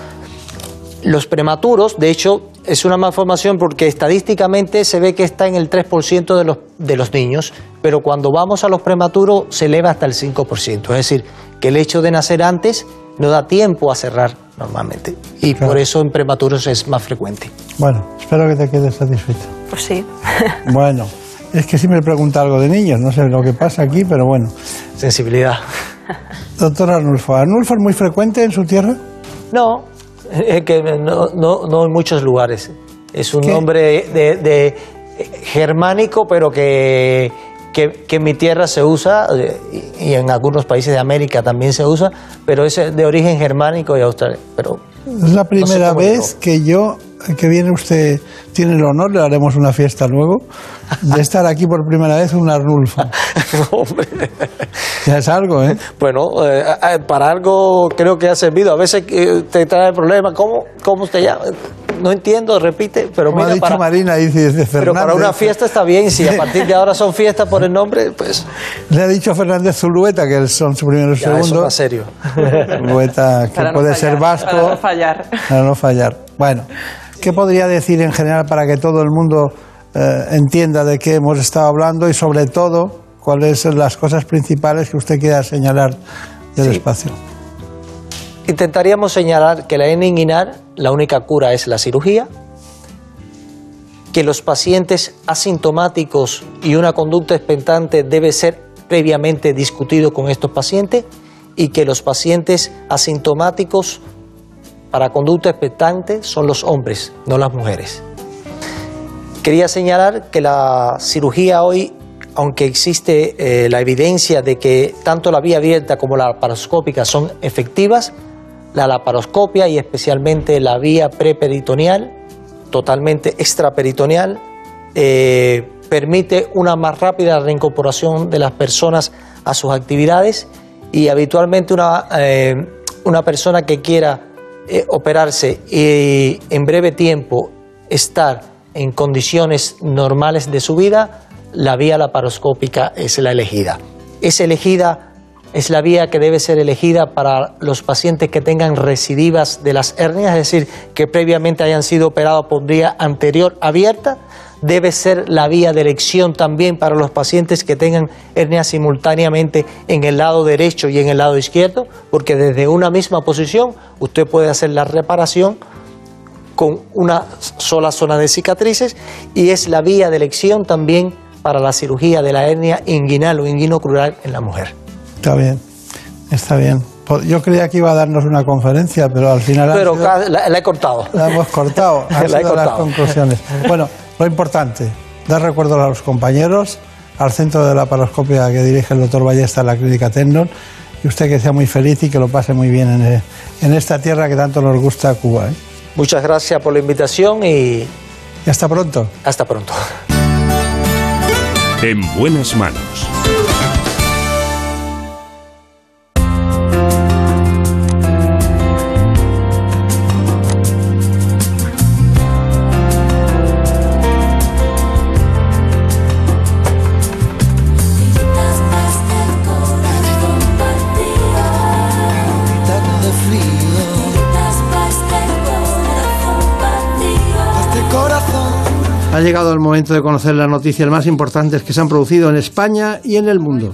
Los prematuros, de hecho, es una malformación porque estadísticamente se ve que está en el 3% de los, de los niños, pero cuando vamos a los prematuros se eleva hasta el 5%. Es decir, que el hecho de nacer antes no da tiempo a cerrar normalmente. Y por eso en prematuros es más frecuente. Bueno, espero que te quedes satisfecho. Pues sí. bueno, es que si me pregunta algo de niños, no sé lo que pasa aquí, pero bueno. Sensibilidad. Doctor Arnulfo, ¿Arnulfo es muy frecuente en su tierra? No, que no, no, no en muchos lugares. Es un nombre de, germánico, pero que, que, en mi tierra se usa eh, y en algunos países de América también se usa, pero es de origen germánico y austral. Pero es la primera vez que yo que viene usted, tiene el honor, le haremos una fiesta luego, de estar aquí por primera vez un Arnulfo. Hombre. Ya es algo, ¿eh? Bueno, eh, eh, para algo creo que ha servido. A veces te trae problemas. ¿Cómo, cómo usted llama? No entiendo, repite, pero Como ha dicho Marina, dice Fernández. Pero para una fiesta está bien, si a partir de ahora son fiestas por el nombre, pues... Le ha dicho Fernández Zulueta, que son su primero y segundo. Eso más serio. Zulueta, que puede ser vasco. Para no fallar. Para no fallar. Bueno, ¿qué podría decir en general para que todo el mundo eh, entienda de qué hemos estado hablando y sobre todo cuáles son las cosas principales que usted quiera señalar del espacio? Intentaríamos señalar que la hernia inguinal, la única cura es la cirugía, que los pacientes asintomáticos y una conducta expectante debe ser previamente discutido con estos pacientes y que los pacientes asintomáticos para conducta expectante son los hombres, no las mujeres. Quería señalar que la cirugía hoy, aunque existe eh, la evidencia de que tanto la vía abierta como la laparoscópica son efectivas, la laparoscopia y especialmente la vía preperitoneal, totalmente extraperitoneal, eh, permite una más rápida reincorporación de las personas a sus actividades y habitualmente una, eh, una persona que quiera eh, operarse y en breve tiempo estar en condiciones normales de su vida, la vía laparoscópica es la elegida. Es elegida, es la vía que debe ser elegida para los pacientes que tengan recidivas de las hernias, es decir, que previamente hayan sido operados por vía anterior abierta, debe ser la vía de elección también para los pacientes que tengan hernia simultáneamente en el lado derecho y en el lado izquierdo, porque desde una misma posición usted puede hacer la reparación con una sola zona de cicatrices y es la vía de elección también para la cirugía de la hernia inguinal o inguinocrural en la mujer. Está bien, está bien. Yo creía que iba a darnos una conferencia, pero al final... Pero la, he cortado. La hemos cortado. Han sido las conclusiones. Bueno, lo importante, dar recuerdo a los compañeros, al centro de la paroscopia que dirige el doctor Ballesta en la clínica Tendon, y usted que sea muy feliz y que lo pase muy bien en, en esta tierra que tanto nos gusta Cuba. ¿eh? Muchas gracias por la invitación y... y hasta pronto. Hasta pronto. En buenas manos Ha llegado el momento de conocer las noticias más importantes que se han producido en España y en el mundo.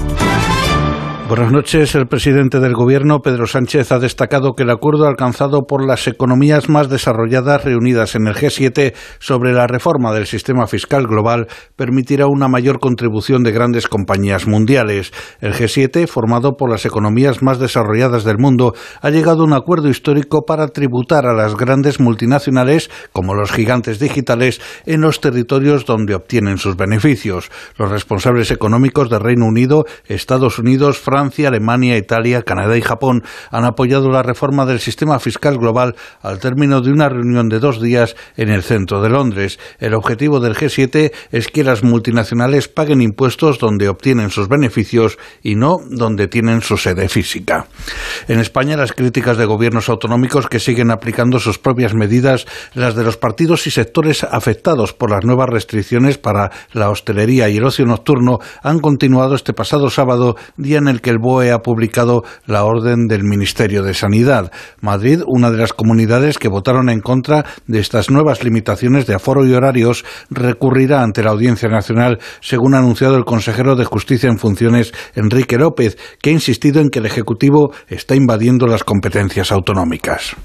Buenas noches. El presidente del Gobierno, Pedro Sánchez, ha destacado que el acuerdo alcanzado por las economías más desarrolladas reunidas en el G7 sobre la reforma del sistema fiscal global permitirá una mayor contribución de grandes compañías mundiales. El G7, formado por las economías más desarrolladas del mundo, ha llegado a un acuerdo histórico para tributar a las grandes multinacionales, como los gigantes digitales, en los territorios donde obtienen sus beneficios. Los responsables económicos de Reino Unido, Estados Unidos, Francia, Francia, Alemania, Italia, Canadá y Japón han apoyado la reforma del sistema fiscal global al término de una reunión de dos días en el centro de Londres. El objetivo del G7 es que las multinacionales paguen impuestos donde obtienen sus beneficios y no donde tienen su sede física. En España, las críticas de gobiernos autonómicos que siguen aplicando sus propias medidas, las de los partidos y sectores afectados por las nuevas restricciones para la hostelería y el ocio nocturno, han continuado este pasado sábado, día en el que el BOE ha publicado la orden del Ministerio de Sanidad. Madrid, una de las comunidades que votaron en contra de estas nuevas limitaciones de aforo y horarios, recurrirá ante la Audiencia Nacional, según ha anunciado el consejero de Justicia en funciones, Enrique López, que ha insistido en que el Ejecutivo está invadiendo las competencias autonómicas.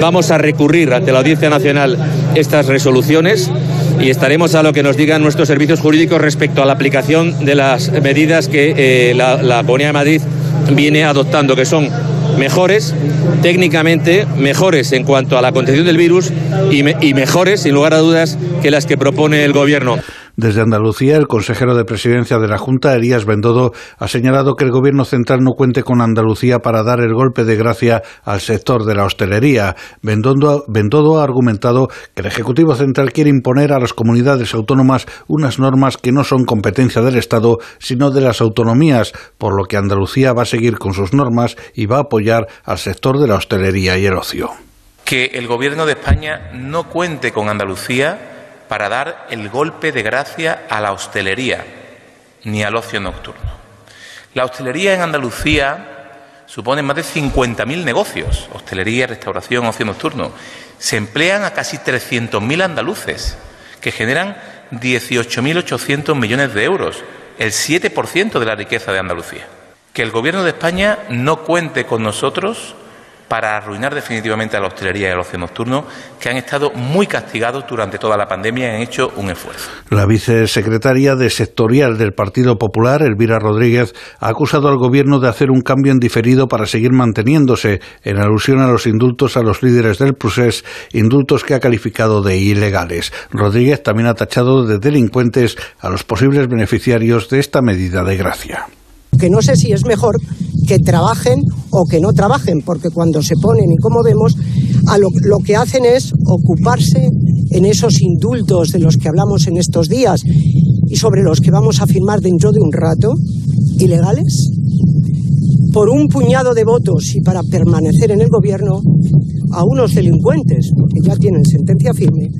Vamos a recurrir ante la Audiencia Nacional estas resoluciones y estaremos a lo que nos digan nuestros servicios jurídicos respecto a la aplicación de las medidas que eh, la, la Comunidad de Madrid viene adoptando, que son mejores, técnicamente mejores en cuanto a la contención del virus y, y, mejores, sin lugar a dudas, que las que propone el Gobierno. Desde Andalucía, el consejero de presidencia de la Junta, Elías Bendodo, ha señalado que el gobierno central no cuente con Andalucía para dar el golpe de gracia al sector de la hostelería. Bendodo, ha argumentado que el Ejecutivo Central quiere imponer a las comunidades autónomas unas normas que no son competencia del Estado, sino de las autonomías, por lo que Andalucía va a seguir con sus normas y va a apoyar al sector de la hostelería y el ocio. Que el Gobierno de España no cuente con Andalucía para dar el golpe de gracia a la hostelería ni al ocio nocturno. La hostelería en Andalucía supone más de 50.000 negocios, hostelería, restauración, ocio nocturno. Se emplean a casi 300.000 andaluces, que generan 18.800 millones de euros, el 7% de la riqueza de Andalucía. Que el Gobierno de España no cuente con nosotros para arruinar definitivamente a la hostelería y al ocio nocturno, que han estado muy castigados durante toda la pandemia y han hecho un esfuerzo. La vicesecretaria de sectorial del Partido Popular, Elvira Rodríguez, ha acusado al Gobierno de hacer un cambio en diferido para seguir manteniéndose, en alusión a los indultos a los líderes del procés, indultos que ha calificado de ilegales. Rodríguez también ha tachado de delincuentes a los posibles beneficiarios de esta medida de gracia que no sé si es mejor que trabajen o que no trabajen, porque cuando se ponen, y como vemos, a lo, lo, que hacen es ocuparse en esos indultos de los que hablamos en estos días y sobre los que vamos a firmar dentro de un rato, ilegales, por un puñado de votos y para permanecer en el gobierno a unos delincuentes, porque ya tienen sentencia firme,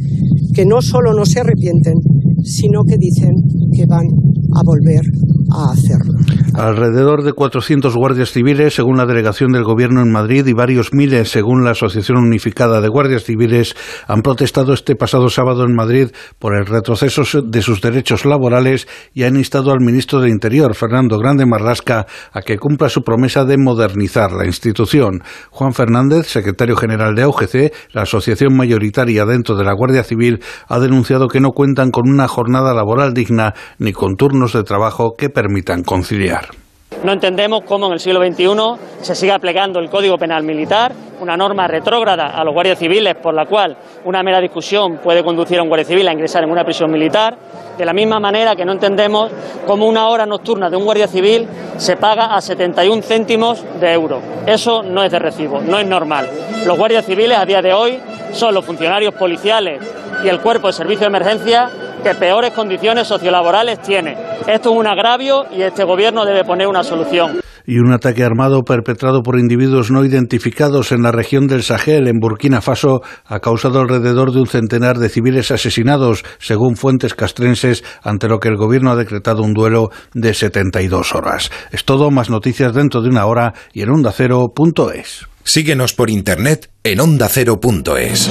que no solo no se arrepienten, sino que dicen que van a volver a hacerlo. Alrededor de 400 guardias civiles, según la delegación del Gobierno en Madrid, y varios miles, según la Asociación Unificada de Guardias Civiles, han protestado este pasado sábado en Madrid por el retroceso de sus derechos laborales y han instado al ministro de Interior, Fernando Grande Marrasca, a que cumpla su promesa de modernizar la institución. Juan Fernández, secretario general de AUGC, la asociación mayoritaria dentro de la Guardia Civil, ha denunciado que no cuentan con una jornada laboral digna ni con turnos de trabajo que permitan conciliar. No entendemos cómo en el siglo XXI se sigue aplicando el Código Penal Militar, una norma retrógrada a los guardias civiles por la cual una mera discusión puede conducir a un guardia civil a ingresar en una prisión militar, de la misma manera que no entendemos cómo una hora nocturna de un guardia civil se paga a 71 céntimos de euro. Eso no es de recibo, no es normal. Los guardias civiles a día de hoy son los funcionarios policiales y el cuerpo de servicio de emergencia que peores condiciones sociolaborales tiene. Esto es un agravio y este gobierno debe poner una solución y un ataque armado perpetrado por individuos no identificados en la región del Sahel, en Burkina Faso, ha causado alrededor de un centenar de civiles asesinados, según fuentes castrenses, ante lo que el gobierno ha decretado un duelo de 72 horas. Es todo, más noticias dentro de una hora y en ondacero.es. Síguenos por internet en ondacero.es.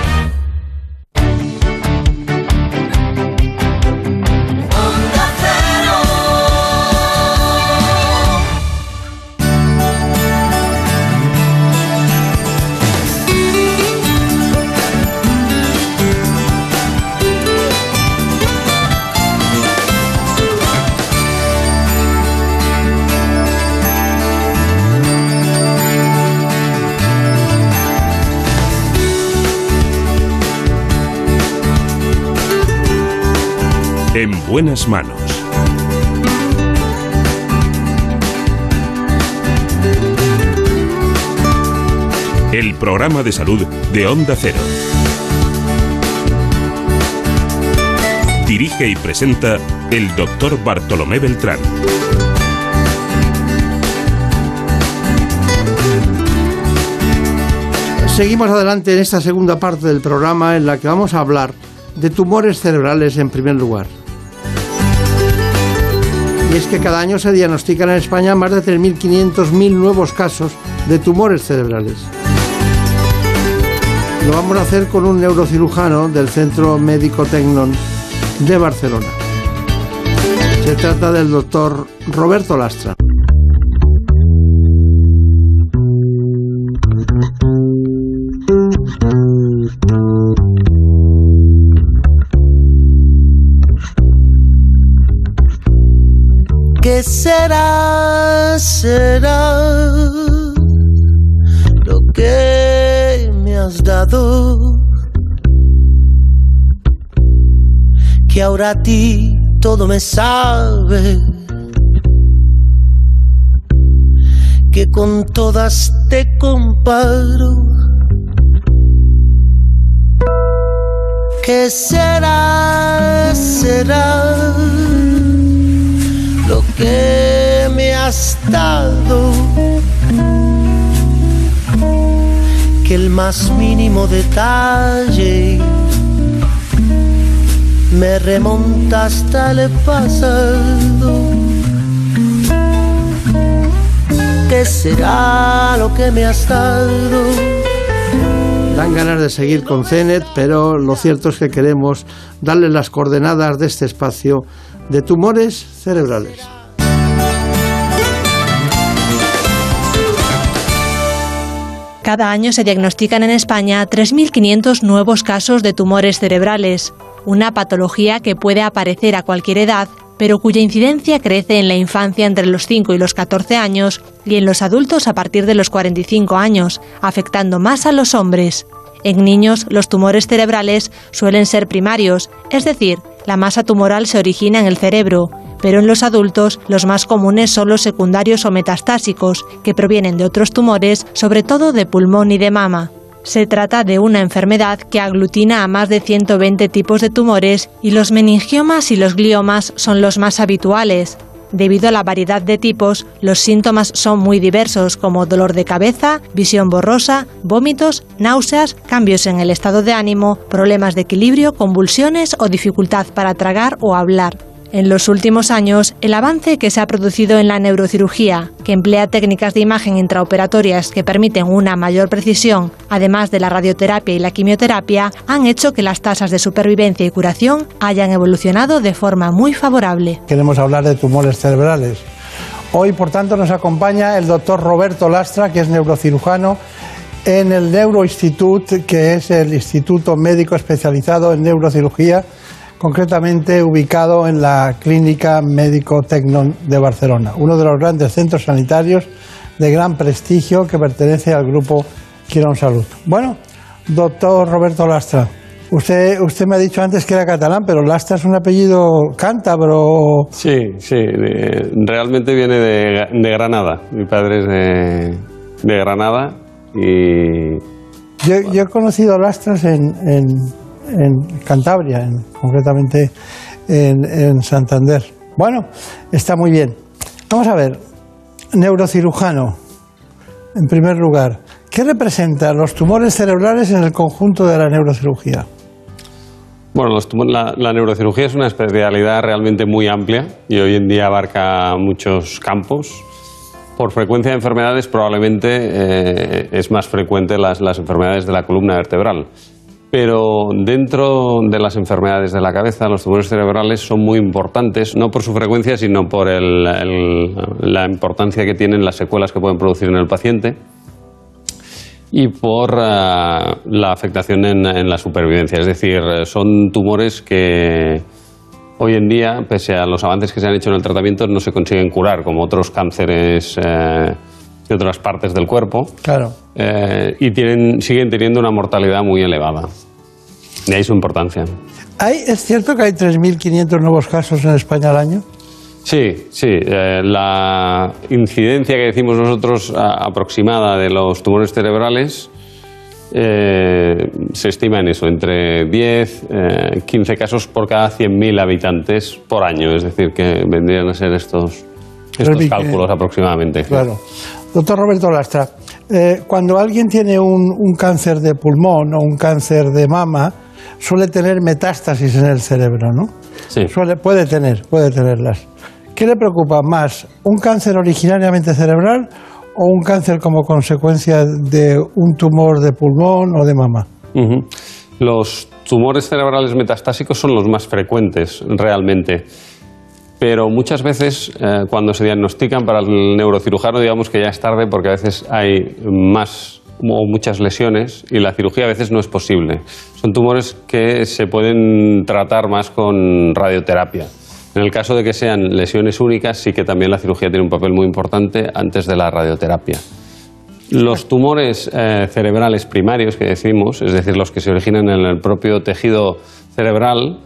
Buenas manos. el programa de salud de Onda Cero. Dirige y presenta el doctor Bartolomé Beltrán. Seguimos adelante en esta segunda parte del programa en la que vamos a hablar de tumores cerebrales en primer lugar. Y es que cada año se diagnostican en España más de 3.500.000 nuevos casos de tumores cerebrales. Lo vamos a hacer con un neurocirujano del Centro Médico Tecnon de Barcelona. Se trata del doctor Roberto Lastra. ¿Qué será, será lo que me has dado? Que ahora a ti todo me sabe. Que con todas te comparo. ¿Qué será, será? Que me has dado. Que el más mínimo detalle me remonta hasta el pasado. ¿Qué será lo que me has dado? Dan ganas de seguir con CENET, pero lo cierto es que queremos darle las coordenadas de este espacio de tumores cerebrales. Cada año se diagnostican en España 3.500 nuevos casos de tumores cerebrales, una patología que puede aparecer a cualquier edad, pero cuya incidencia crece en la infancia entre los 5 y los 14 años y en los adultos a partir de los 45 años, afectando más a los hombres. En niños, los tumores cerebrales suelen ser primarios, es decir, la masa tumoral se origina en el cerebro, pero en los adultos los más comunes son los secundarios o metastásicos, que provienen de otros tumores, sobre todo de pulmón y de mama. Se trata de una enfermedad que aglutina a más de 120 tipos de tumores y los meningiomas y los gliomas son los más habituales. Debido a la variedad de tipos, los síntomas son muy diversos como dolor de cabeza, visión borrosa, vómitos, náuseas, cambios en el estado de ánimo, problemas de equilibrio, convulsiones o dificultad para tragar o hablar. En los últimos años, el avance que se ha producido en la neurocirugía, que emplea técnicas de imagen intraoperatorias que permiten una mayor precisión, además de la radioterapia y la quimioterapia, han hecho que las tasas de supervivencia y curación hayan evolucionado de forma muy favorable. Queremos hablar de tumores cerebrales. Hoy, por tanto, nos acompaña el doctor Roberto Lastra, que es neurocirujano en el Neuroinstitut, que es el Instituto Médico Especializado en Neurocirugía concretamente ubicado en la Clínica Médico Tecnon de Barcelona, uno de los grandes centros sanitarios de gran prestigio que pertenece al grupo Quirón Salud. Bueno, doctor Roberto Lastra, usted, usted me ha dicho antes que era catalán, pero Lastra es un apellido cántabro. Sí, sí, realmente viene de, Granada. Mi padre es de, Granada y... Yo, he conocido Lastras en en Cantabria, concretamente en, Santander. Bueno, está muy bien. Vamos a ver, neurocirujano, en primer lugar, ¿qué representan los tumores cerebrales en el conjunto de la neurocirugía? Bueno, la, neurocirugía es una especialidad realmente muy amplia y hoy en día abarca muchos campos. Por frecuencia de enfermedades probablemente eh, es más frecuente las enfermedades de la columna vertebral. Pero dentro de las enfermedades de la cabeza, los tumores cerebrales son muy importantes, no por su frecuencia, sino por la importancia que tienen las secuelas que pueden producir en el paciente y por eh, la afectación en, la supervivencia. Es decir, son tumores que hoy en día, pese a los avances que se han hecho en el tratamiento, no se consiguen curar, como otros cánceres. Eh, otras partes del cuerpo. Claro. Eh, y tienen, siguen teniendo una mortalidad muy elevada. De ahí su importancia. ¿Hay, ¿Es cierto que hay 3.500 nuevos casos en España al año? Sí, sí. Eh, la incidencia que decimos nosotros aproximada de los tumores cerebrales eh, se estima en eso, entre 10, eh, 15 casos por cada 100.000 habitantes por año. Es decir, que vendrían a ser estos, estos cálculos aproximadamente. Claro. Doctor Roberto Lastra, eh, cuando alguien tiene un, un cáncer de pulmón o un cáncer de mama, suele tener metástasis en el cerebro, ¿no? Sí. Suele, puede tener, puede tenerlas. ¿Qué le preocupa más? ¿Un cáncer originariamente cerebral o un cáncer como consecuencia de un tumor de pulmón o de mama? Los tumores cerebrales metastásicos son los más frecuentes realmente. Pero muchas veces eh, cuando se diagnostican para el neurocirujano digamos que ya es tarde porque a veces hay más o muchas lesiones y la cirugía a veces no es posible. Son tumores que se pueden tratar más con radioterapia. En el caso de que sean lesiones únicas, sí que también la cirugía tiene un papel muy importante antes de la radioterapia. Los tumores eh, cerebrales primarios que decimos, es decir, los que se originan en el propio tejido cerebral,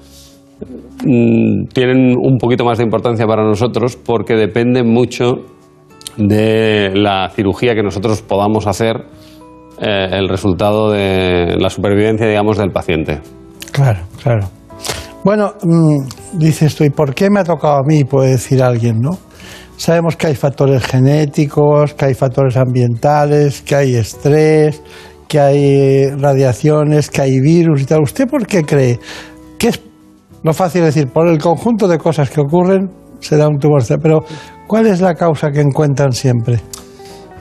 tienen un poquito más de importancia para nosotros porque dependen mucho de la cirugía que nosotros podamos hacer, eh, el resultado de la supervivencia, digamos, del paciente. Claro, claro. Bueno, mm, dices tú, ¿y por qué me ha tocado a mí? Puede decir alguien, ¿no? Sabemos que hay factores genéticos, que hay factores ambientales, que hay estrés, que hay radiaciones, que hay virus y tal. ¿Usted por qué cree que es lo fácil de decir? Por el conjunto de cosas que ocurren se da un tumor. Pero, ¿cuál es la causa que encuentran siempre?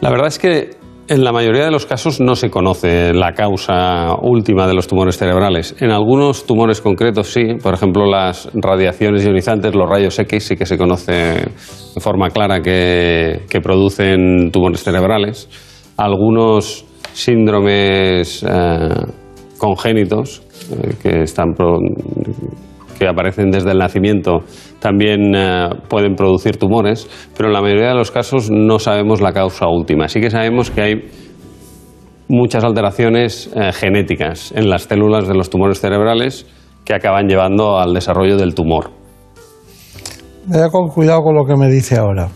La verdad es que en la mayoría de los casos no se conoce la causa última de los tumores cerebrales. En algunos tumores concretos sí, por ejemplo las radiaciones ionizantes, los rayos X sí que se conoce de forma clara que, producen tumores cerebrales. Algunos síndromes eh, congénitos eh, que están que aparecen desde el nacimiento también eh, pueden producir tumores, pero en la mayoría de los casos no sabemos la causa última. Sí que sabemos que hay muchas alteraciones eh, genéticas en las células de los tumores cerebrales que acaban llevando al desarrollo del tumor. Vaya con cuidado con lo que me dice ahora.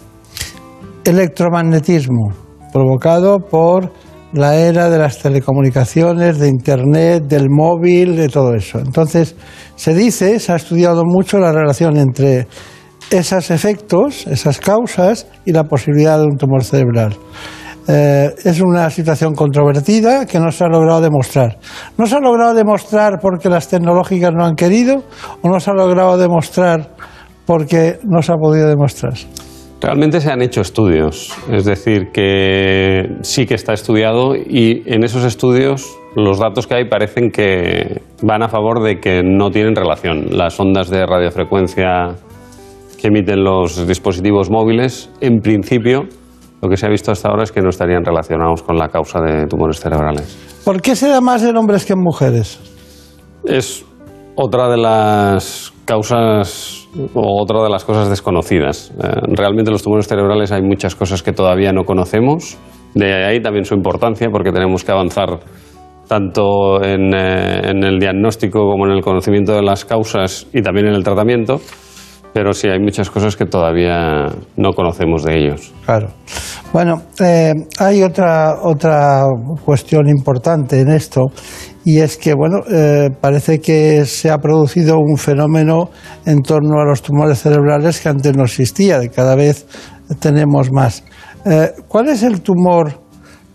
Electromagnetismo, provocado por la era de las telecomunicaciones, de Internet, del móvil, de todo eso. Entonces, se dice, se ha estudiado mucho la relación entre esos efectos, esas causas y la posibilidad de un tumor cerebral. Eh, es una situación controvertida que no se ha logrado demostrar. No se ha logrado demostrar porque las tecnológicas no han querido o no se ha logrado demostrar porque no se ha podido demostrar. Realmente se han hecho estudios, es decir, que sí que está estudiado y en esos estudios los datos que hay parecen que van a favor de que no tienen relación. Las ondas de radiofrecuencia que emiten los dispositivos móviles, en principio, lo que se ha visto hasta ahora es que no estarían relacionados con la causa de tumores cerebrales. ¿Por qué se da más en hombres que en mujeres? Es otra de las causas otra de las cosas desconocidas. Eh, realmente los tumores cerebrales hay muchas cosas que todavía no conocemos. De ahí también su importancia porque tenemos que avanzar tanto en, eh, en el diagnóstico como en el conocimiento de las causas y también en el tratamiento. Pero sí hay muchas cosas que todavía no conocemos de ellos. Claro. Bueno, eh, hay otra, otra cuestión importante en esto y es que, bueno, eh, parece que se ha producido un fenómeno en torno a los tumores cerebrales que antes no existía, de cada vez tenemos más. Eh, ¿Cuál es el tumor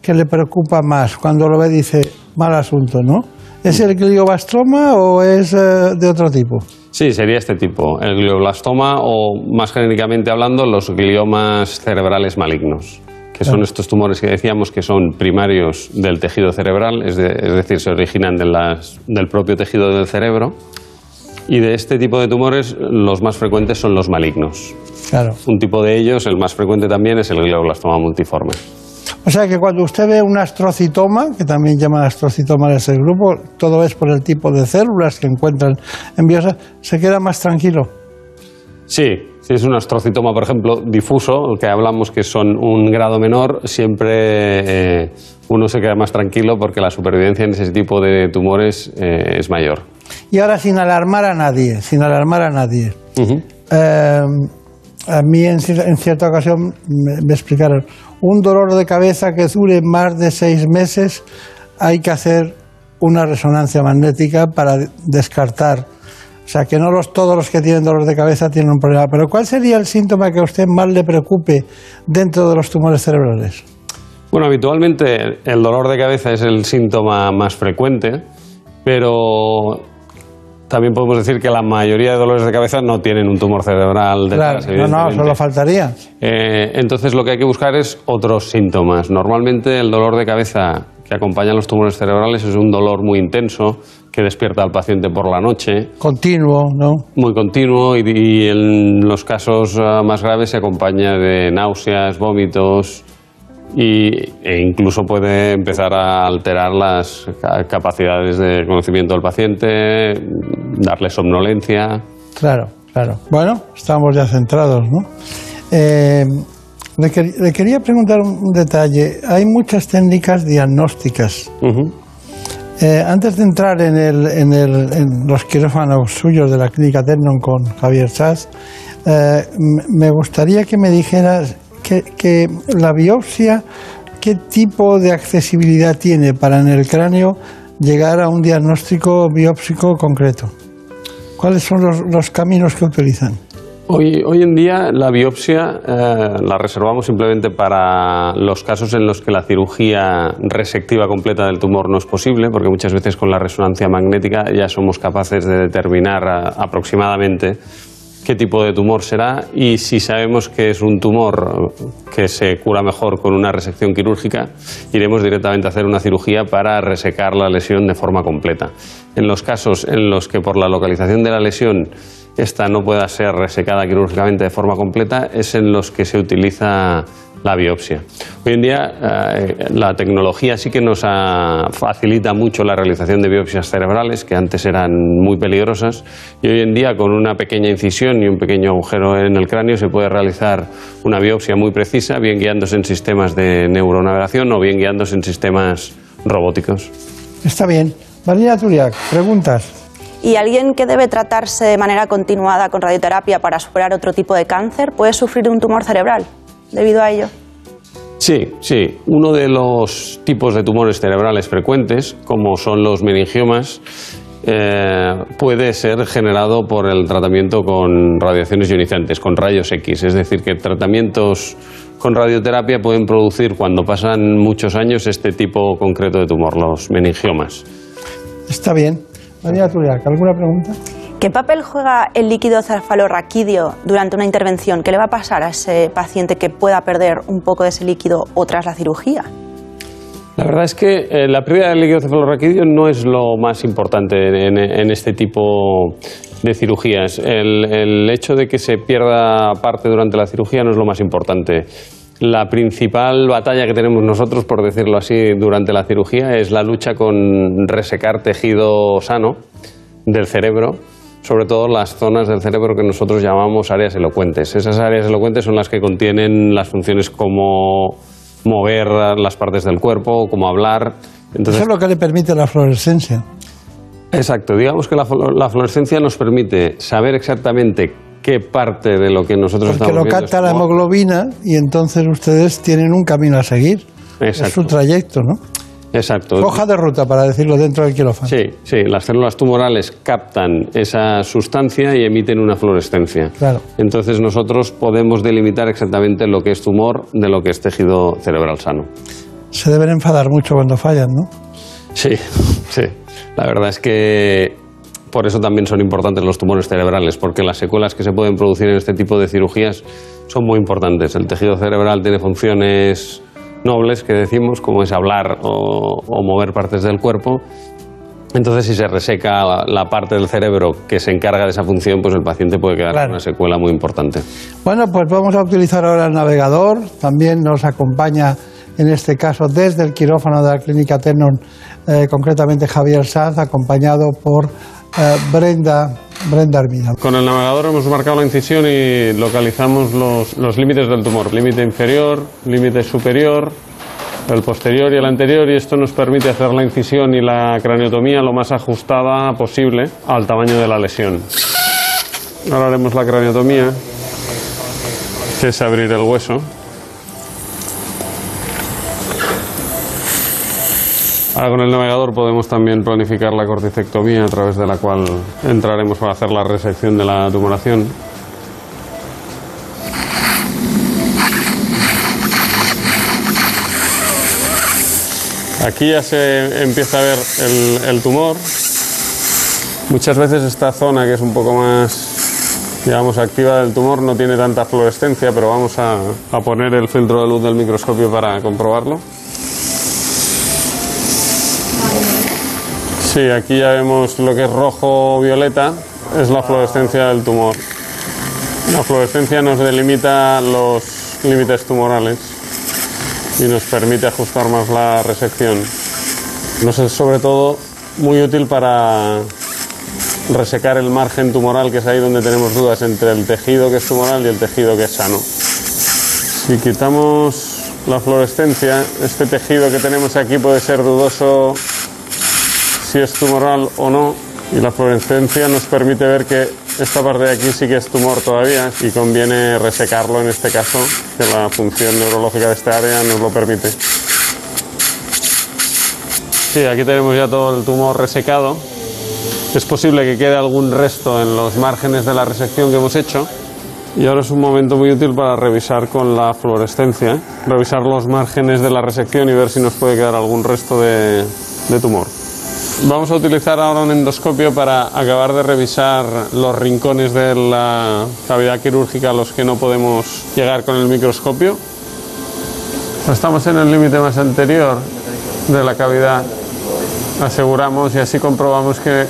que le preocupa más cuando lo ve dice, mal asunto, ¿no? ¿Es el glioblastoma o es eh, de otro tipo? Sí, sería este tipo, el glioblastoma o más genéricamente hablando los gliomas cerebrales malignos, que son estos tumores que decíamos que son primarios del tejido cerebral, es, de- es decir, se originan de las- del propio tejido del cerebro. Y de este tipo de tumores los más frecuentes son los malignos. Claro. Un tipo de ellos, el más frecuente también, es el glioblastoma multiforme. O sea que cuando usted ve un astrocitoma, que también llaman astrocitoma en ese grupo, todo es por el tipo de células que encuentran en biosas, se queda más tranquilo. Sí, si es un astrocitoma, por ejemplo, difuso, el que hablamos que son un grado menor, siempre eh, uno se queda más tranquilo porque la supervivencia en ese tipo de tumores eh, es mayor. Y ahora sin alarmar a nadie, sin alarmar a nadie. Eh, a mí en, en cierta ocasión me, me explicaron, un dolor de cabeza que dure más de seis meses hay que hacer una resonancia magnética para descartar. O sea, que no los, todos los que tienen dolor de cabeza tienen un problema. Pero ¿cuál sería el síntoma que a usted más le preocupe dentro de los tumores cerebrales? Bueno, habitualmente el dolor de cabeza es el síntoma más frecuente, pero también podemos decir que la mayoría de dolores de cabeza no tienen un tumor cerebral detrás. Claro, no, no, solo faltaría. Eh, entonces lo que hay que buscar es otros síntomas. Normalmente el dolor de cabeza que acompaña a los tumores cerebrales es un dolor muy intenso que despierta al paciente por la noche. Continuo, ¿no? Muy continuo y, y en los casos ah, más graves se acompaña de náuseas, vómitos y, e incluso puede empezar a alterar las ca- capacidades de conocimiento del paciente, darle somnolencia. Claro, claro. Bueno, estamos ya centrados, ¿no? Eh, le, quer- le quería preguntar un un detalle. Hay muchas técnicas diagnósticas. Eh, antes de entrar en, el- en el- en los quirófanos suyos de la clínica Ternon con Javier Sass, eh, me gustaría que me dijeras que, la biopsia, qué tipo de accesibilidad tiene para en el cráneo llegar a un diagnóstico biópsico concreto. ¿Cuáles son los caminos que utilizan? Hoy, hoy en día la biopsia eh, la reservamos simplemente para los casos en los que la cirugía resectiva completa del tumor no es posible, porque muchas veces con la resonancia magnética ya somos capaces de determinar eh, aproximadamente qué tipo de tumor será y si sabemos que es un tumor que se cura mejor con una resección quirúrgica, iremos directamente a hacer una cirugía para resecar la lesión de forma completa. En los casos en los que por la localización de la lesión esta no pueda ser resecada quirúrgicamente de forma completa, es en los que se utiliza la biopsia. Hoy en día eh, la tecnología sí que nos facilita mucho la realización de biopsias cerebrales, que antes eran muy peligrosas, y hoy en día con una pequeña incisión y un pequeño agujero en el cráneo se puede realizar una biopsia muy precisa, bien guiándose en sistemas de neuronavegación o bien guiándose en sistemas robóticos. Está bien. Marina Turiak, preguntas. ¿Y alguien que debe tratarse de manera continuada con radioterapia para superar otro tipo de cáncer puede sufrir un tumor cerebral debido a ello? Sí, sí. Uno de los tipos de tumores cerebrales frecuentes, como son los meningiomas, eh, puede ser generado por el tratamiento con radiaciones ionizantes, con rayos X. Es decir, que tratamientos con radioterapia pueden producir, cuando pasan muchos años, este tipo concreto de tumor, los meningiomas. Está bien. Marina Turiak, ¿alguna pregunta? ¿Qué papel juega el líquido cefalorraquídeo durante una intervención? ¿Qué le va a pasar a ese paciente que pueda perder un poco de ese líquido o tras la cirugía? La verdad es que eh, la pérdida del líquido cefalorraquídeo no es lo más importante en, en este tipo de cirugías. El, el hecho de que se pierda parte durante la cirugía no es lo más importante. La principal batalla que tenemos nosotros, por decirlo así, durante la cirugía es la lucha con resecar tejido sano del cerebro, sobre todo las zonas del cerebro que nosotros llamamos áreas elocuentes. Esas áreas elocuentes son las que contienen las funciones como mover las partes del cuerpo, como hablar. Entonces, Eso es lo que le permite la fluorescencia. Exacto, digamos que la, la fluorescencia nos permite saber exactamente qué parte de lo que nosotros Porque estamos lo viendo capta es la tumor. hemoglobina y entonces ustedes tienen un camino a seguir. Es Exacto. su trayecto, ¿no? Exacto. Hoja de ruta, para decirlo dentro del quirófano. Sí, sí, las células tumorales captan esa sustancia y emiten una fluorescencia. Claro. Entonces nosotros podemos delimitar exactamente lo que es tumor de lo que es tejido cerebral sano. Se deben enfadar mucho cuando fallan, ¿no? Sí, sí. La verdad es que por eso también son importantes los tumores cerebrales, porque las secuelas que se pueden producir en este tipo de cirugías son muy importantes. El tejido cerebral tiene funciones nobles, que decimos, como es hablar o, o mover partes del cuerpo. Entonces, si se reseca la, parte del cerebro que se encarga de esa función, pues el paciente puede quedar con una secuela muy importante. Bueno, pues vamos a utilizar ahora el navegador. También nos acompaña, en este caso, desde el quirófano de la Clínica Tenon, eh, concretamente Javier Saz, acompañado por Brenda, Brenda Armida. Con el navegador hemos marcado la incisión y localizamos los, los límites del tumor, límite inferior, límite superior, el posterior y el anterior, y esto nos permite hacer la incisión y la craniotomía lo más ajustada posible al tamaño de la lesión. Ahora haremos la craniotomía, que es abrir el hueso. Ahora con el navegador podemos también planificar la corticectomía a través de la cual entraremos para hacer la resección de la tumoración. Aquí ya se empieza a ver el, tumor. Muchas veces esta zona que es un poco más, digamos, activa del tumor no tiene tanta fluorescencia, pero vamos a, a poner el filtro de luz del microscopio para comprobarlo. Sí, aquí ya vemos lo que es rojo-violeta, es la fluorescencia del tumor. La fluorescencia nos delimita los límites tumorales y nos permite ajustar más la resección. Nos es sobre todo muy útil para resecar el margen tumoral, que es ahí donde tenemos dudas entre el tejido que es tumoral y el tejido que es sano. Si quitamos la fluorescencia, este tejido que tenemos aquí puede ser dudoso si es tumoral o no, y la fluorescencia nos permite ver que esta parte de aquí sí que es tumor todavía y conviene resecarlo en este caso, que la función neurológica de esta área nos lo permite. Sí, aquí tenemos ya todo el tumor resecado. Es posible que quede algún resto en los márgenes de la resección que hemos hecho. Y ahora es un momento muy útil para revisar con la fluorescencia, ¿eh? revisar los márgenes de la resección y ver si nos puede quedar algún resto de, de tumor. Vamos a utilizar ahora un endoscopio para acabar de revisar los rincones de la cavidad quirúrgica a los que no podemos llegar con el microscopio. Estamos en el límite más anterior de la cavidad. Aseguramos y así comprobamos que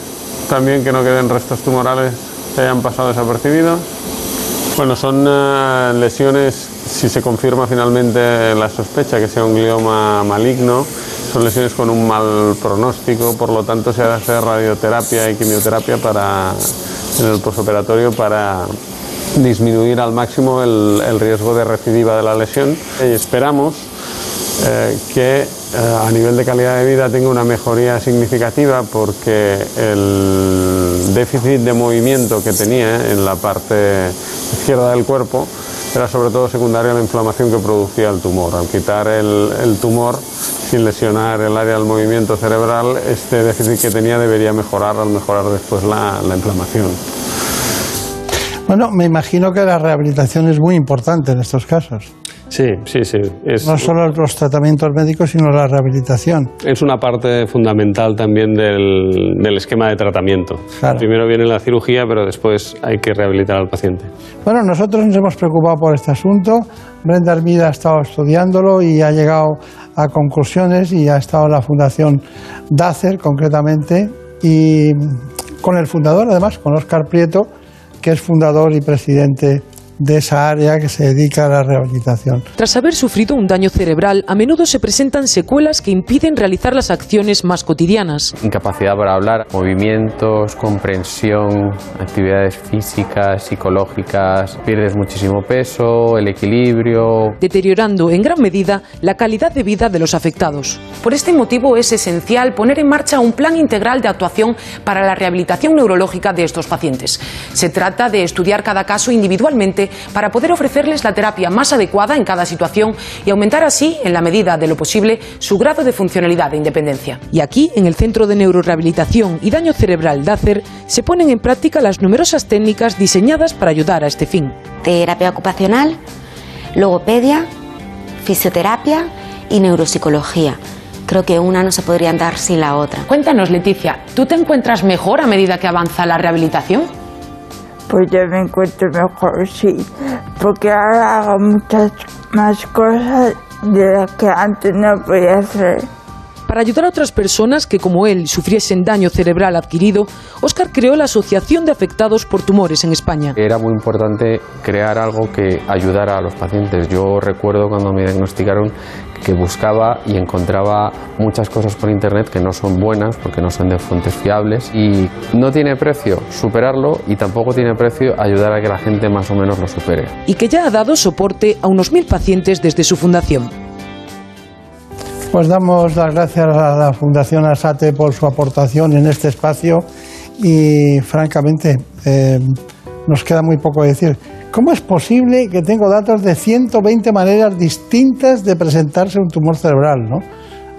también que no queden restos tumorales que hayan pasado desapercibidos. Bueno, son uh, lesiones, si se confirma finalmente la sospecha que sea un glioma maligno, son lesiones con un mal pronóstico, por lo tanto se hace radioterapia y quimioterapia para, en el posoperatorio para disminuir al máximo el, riesgo de recidiva de la lesión y esperamos eh, que eh, a nivel de calidad de vida tenga una mejoría significativa porque el déficit de movimiento que tenía en la parte izquierda del cuerpo era sobre todo secundario a la inflamación que producía el tumor. Al quitar el tumor sin lesionar el área del movimiento cerebral, este déficit que tenía debería mejorar al mejorar después la, la inflamación. Bueno, me imagino que la rehabilitación es muy importante en estos casos. Sí, sí, sí. Es, No solo los tratamientos médicos, sino la rehabilitación. es una parte fundamental también del, del esquema de tratamiento. Claro. Primero viene la cirugía, pero después hay que rehabilitar al paciente. Bueno, nosotros nos hemos preocupado por este asunto. Brenda Hermida ha estado estudiándolo y ha llegado a conclusiones y ha estado en la Fundación DACER concretamente y con el fundador, además, con Óscar Prieto, que es fundador y presidente de esa área que se dedica a la rehabilitación. Tras haber sufrido un daño cerebral, a menudo se presentan secuelas que impiden realizar las acciones más cotidianas. Incapacidad para hablar, movimientos, comprensión, actividades físicas, psicológicas, pierdes muchísimo peso, el equilibrio. deteriorando en gran medida la calidad de vida de los afectados. Por este motivo es esencial poner en marcha un plan integral de actuación para la rehabilitación neurológica de estos pacientes. Se trata de estudiar cada caso individualmente para poder ofrecerles la terapia más adecuada en cada situación y aumentar así, en la medida de lo posible, su grado de funcionalidad e independencia. Y aquí, en el Centro de Neurorehabilitación y Daño Cerebral DACER, se ponen en práctica las numerosas técnicas diseñadas para ayudar a este fin. terapia ocupacional, logopedia, fisioterapia y neuropsicología. Creo que una no se podría dar sin la otra. Cuéntanos, Leticia, ¿tú te encuentras mejor a medida que avanza la rehabilitación? Pues ya me encuentro mejor, sí, porque ahora hago muchas más cosas de las que antes no podía hacer. Para ayudar a otras personas que, como él, sufriesen daño cerebral adquirido, Óscar creó la Asociación de Afectados por Tumores en España. Era muy importante crear algo que ayudara a los pacientes. Yo recuerdo cuando me diagnosticaron que buscaba y encontraba muchas cosas por internet que no son buenas porque no son de fuentes fiables y no tiene precio superarlo y tampoco tiene precio ayudar a que la gente más o menos lo supere. y que ya ha dado soporte a unos mil pacientes desde su fundación. Pues damos las gracias a la Fundación Asate por su aportación en este espacio y francamente eh, nos queda muy poco decir. ¿Cómo es posible que tengo datos de 120 maneras distintas de presentarse un tumor cerebral? ¿no?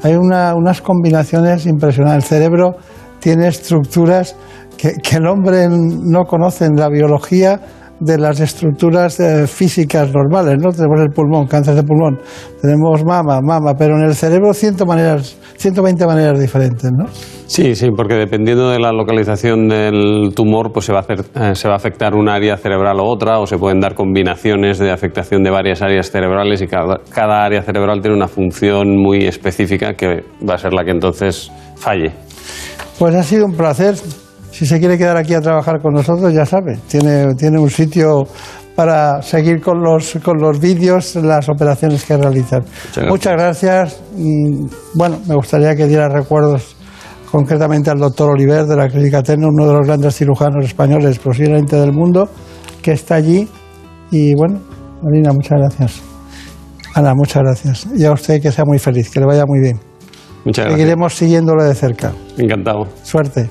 hay unas combinaciones impresionantes. El cerebro tiene estructuras que, que el hombre no conoce en la biología de las estructuras eh, físicas normales, ¿no? Tenemos el pulmón, cáncer de pulmón, tenemos mama, mama, pero en el cerebro ciento maneras, 120 maneras diferentes, ¿no? Sí, sí, porque dependiendo de la localización del tumor, pues se va, a hacer, eh, se va a afectar un área cerebral o otra, o se pueden dar combinaciones de afectación de varias áreas cerebrales y cada, cada área cerebral tiene una función muy específica que va a ser la que entonces falle. Pues ha sido un placer si se quiere quedar aquí a trabajar con nosotros, ya sabe, tiene, tiene un sitio para seguir con los, con los vídeos, las operaciones que realizan. Muchas gracias. Bueno, me gustaría que diera recuerdos concretamente al doctor Oliver de la Clínica Teno, uno de los grandes cirujanos españoles, posiblemente del mundo, que está allí. Y bueno, Marina, muchas gracias. Ana, muchas gracias. Y a usted que sea muy feliz, que le vaya muy bien. Muchas gracias. Seguiremos siguiéndolo de cerca. Encantado. Suerte.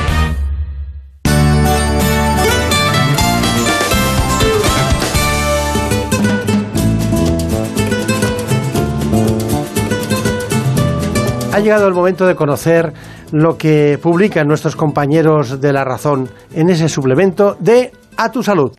Ha llegado el momento de conocer lo que publican nuestros compañeros de La Razón en ese suplemento de A tu Salud.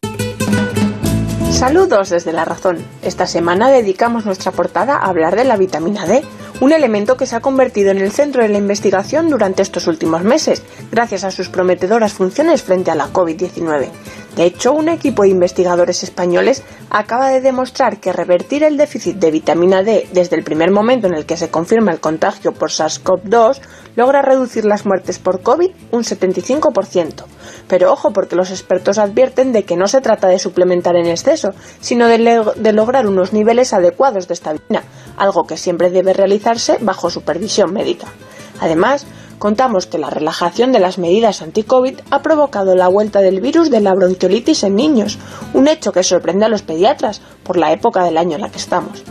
Saludos desde La Razón. Esta semana dedicamos nuestra portada a hablar de la vitamina D, un elemento que se ha convertido en el centro de la investigación durante estos últimos meses, gracias a sus prometedoras funciones frente a la COVID-19. De hecho, un equipo de investigadores españoles acaba de demostrar que revertir el déficit de vitamina D desde el primer momento en el que se confirma el contagio por SARS-CoV-2 logra reducir las muertes por COVID un 75%. Pero ojo, porque los expertos advierten de que no se trata de suplementar en exceso, sino de, de lograr unos niveles adecuados de esta vitamina, algo que siempre debe realizarse bajo supervisión médica. Además, contamos que la relajación de las medidas anti-COVID ha provocado la vuelta del virus de la bronquiolitis en niños, un hecho que sorprende a los pediatras por la época del año en la que estamos.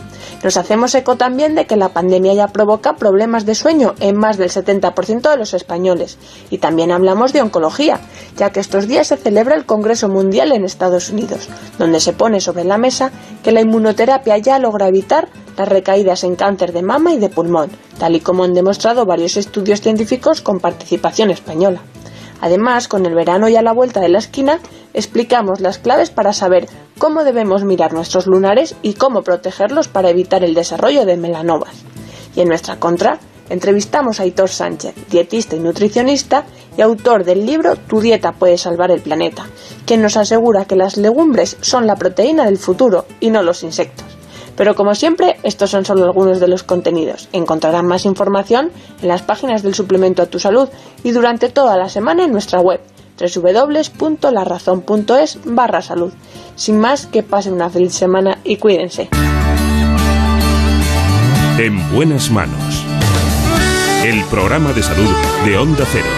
Nos hacemos eco también de que la pandemia ya provoca problemas de sueño en más del 70% de los españoles. Y también hablamos de oncología, ya que estos días se celebra el Congreso Mundial en Estados Unidos, donde se pone sobre la mesa que la inmunoterapia ya logra evitar las recaídas en cáncer de mama y de pulmón, tal y como han demostrado varios estudios científicos con participación española. Además, con el verano ya a la vuelta de la esquina, explicamos las claves para saber cómo debemos mirar nuestros lunares y cómo protegerlos para evitar el desarrollo de melanomas. Y en nuestra contra, entrevistamos a Hitor Sánchez, dietista y nutricionista y autor del libro Tu dieta puede salvar el planeta, quien nos asegura que las legumbres son la proteína del futuro y no los insectos. Pero como siempre, estos son solo algunos de los contenidos. Encontrarán más información en las páginas del suplemento a tu salud y durante toda la semana en nuestra web www.larazón.es barra salud. Sin más, que pasen una feliz semana y cuídense. En buenas manos. el programa de salud de Onda Cero.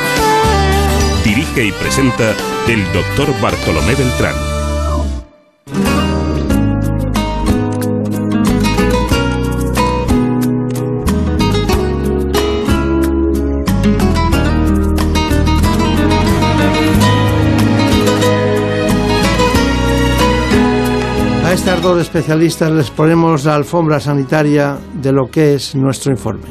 Dirige y presenta el doctor Bartolomé Beltrán. Dos especialistas les ponemos la alfombra sanitaria de lo que es nuestro informe.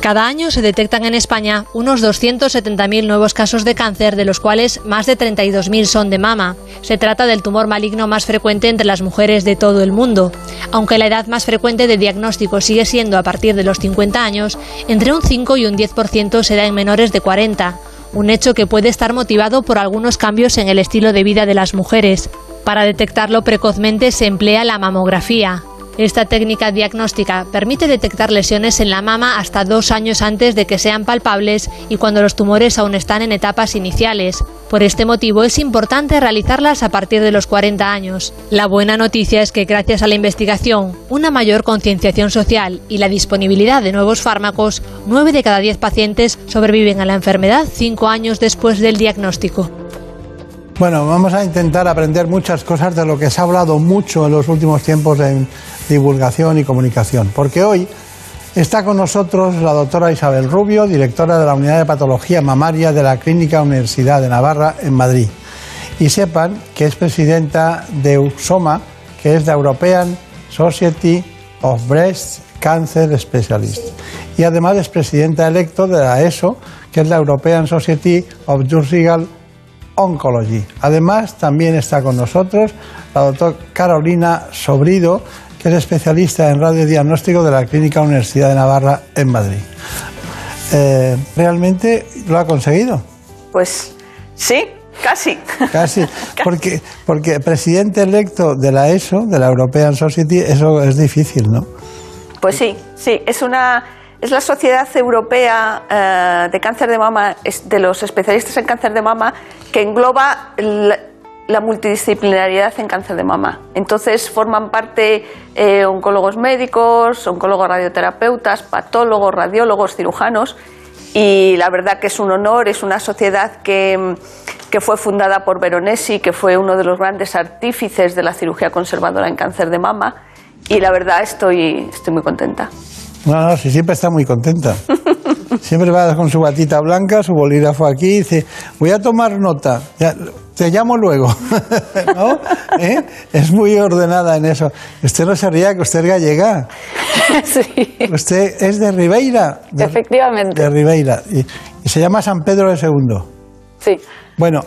Cada año se detectan en España unos 270.000 nuevos casos de cáncer, de los cuales más de 32.000 son de mama. Se trata del tumor maligno más frecuente entre las mujeres de todo el mundo. Aunque la edad más frecuente de diagnóstico sigue siendo a partir de los 50 años, entre un 5 y un 10% se da en menores de 40 un hecho que puede estar motivado por algunos cambios en el estilo de vida de las mujeres. Para detectarlo precozmente se emplea la mamografía. Esta técnica diagnóstica permite detectar lesiones en la mama hasta dos años antes de que sean palpables y cuando los tumores aún están en etapas iniciales. Por este motivo es importante realizarlas a partir de los 40 años. La buena noticia es que gracias a la investigación, una mayor concienciación social y la disponibilidad de nuevos fármacos, 9 de cada 10 pacientes sobreviven a la enfermedad 5 años después del diagnóstico. Bueno, vamos a intentar aprender muchas cosas de lo que se ha hablado mucho en los últimos tiempos en divulgación y comunicación. Porque hoy está con nosotros la doctora Isabel Rubio, directora de la Unidad de Patología Mamaria de la Clínica Universidad de Navarra en Madrid. Y sepan que es presidenta de USOMA, que es la European Society of Breast Cancer Specialists. Y además es presidenta electo de la ESO, que es la European Society of Surgical Oncology. Además, también está con nosotros la doctora Carolina Sobrido, que es especialista en radiodiagnóstico de la Clínica Universidad de Navarra en Madrid. Eh, ¿Realmente lo ha conseguido? Pues sí, casi. Casi, porque, porque presidente electo de la ESO, de la European Society, eso es difícil, ¿no? Pues sí, sí, es una es la Sociedad Europea eh, de Cáncer de Mama, de los especialistas en cáncer de mama, que engloba la, la multidisciplinariedad en cáncer de mama. Entonces forman parte eh, oncólogos médicos, oncólogos radioterapeutas, patólogos, radiólogos, cirujanos. Y la verdad que es un honor, es una sociedad que, que fue fundada por Veronesi, que fue uno de los grandes artífices de la cirugía conservadora en cáncer de mama. Y la verdad estoy, estoy muy contenta. No, no, sí, siempre está muy contenta. Siempre va con su batita blanca, su bolígrafo aquí, y dice, voy a tomar nota, ya, te llamo luego. ¿No? ¿Eh? Es muy ordenada en eso. Usted no se ría que usted es gallega. Sí, Usted es de Ribeira. De, efectivamente. de Ribeira. Y, y se llama San Pedro de Segundo. Sí, Bueno,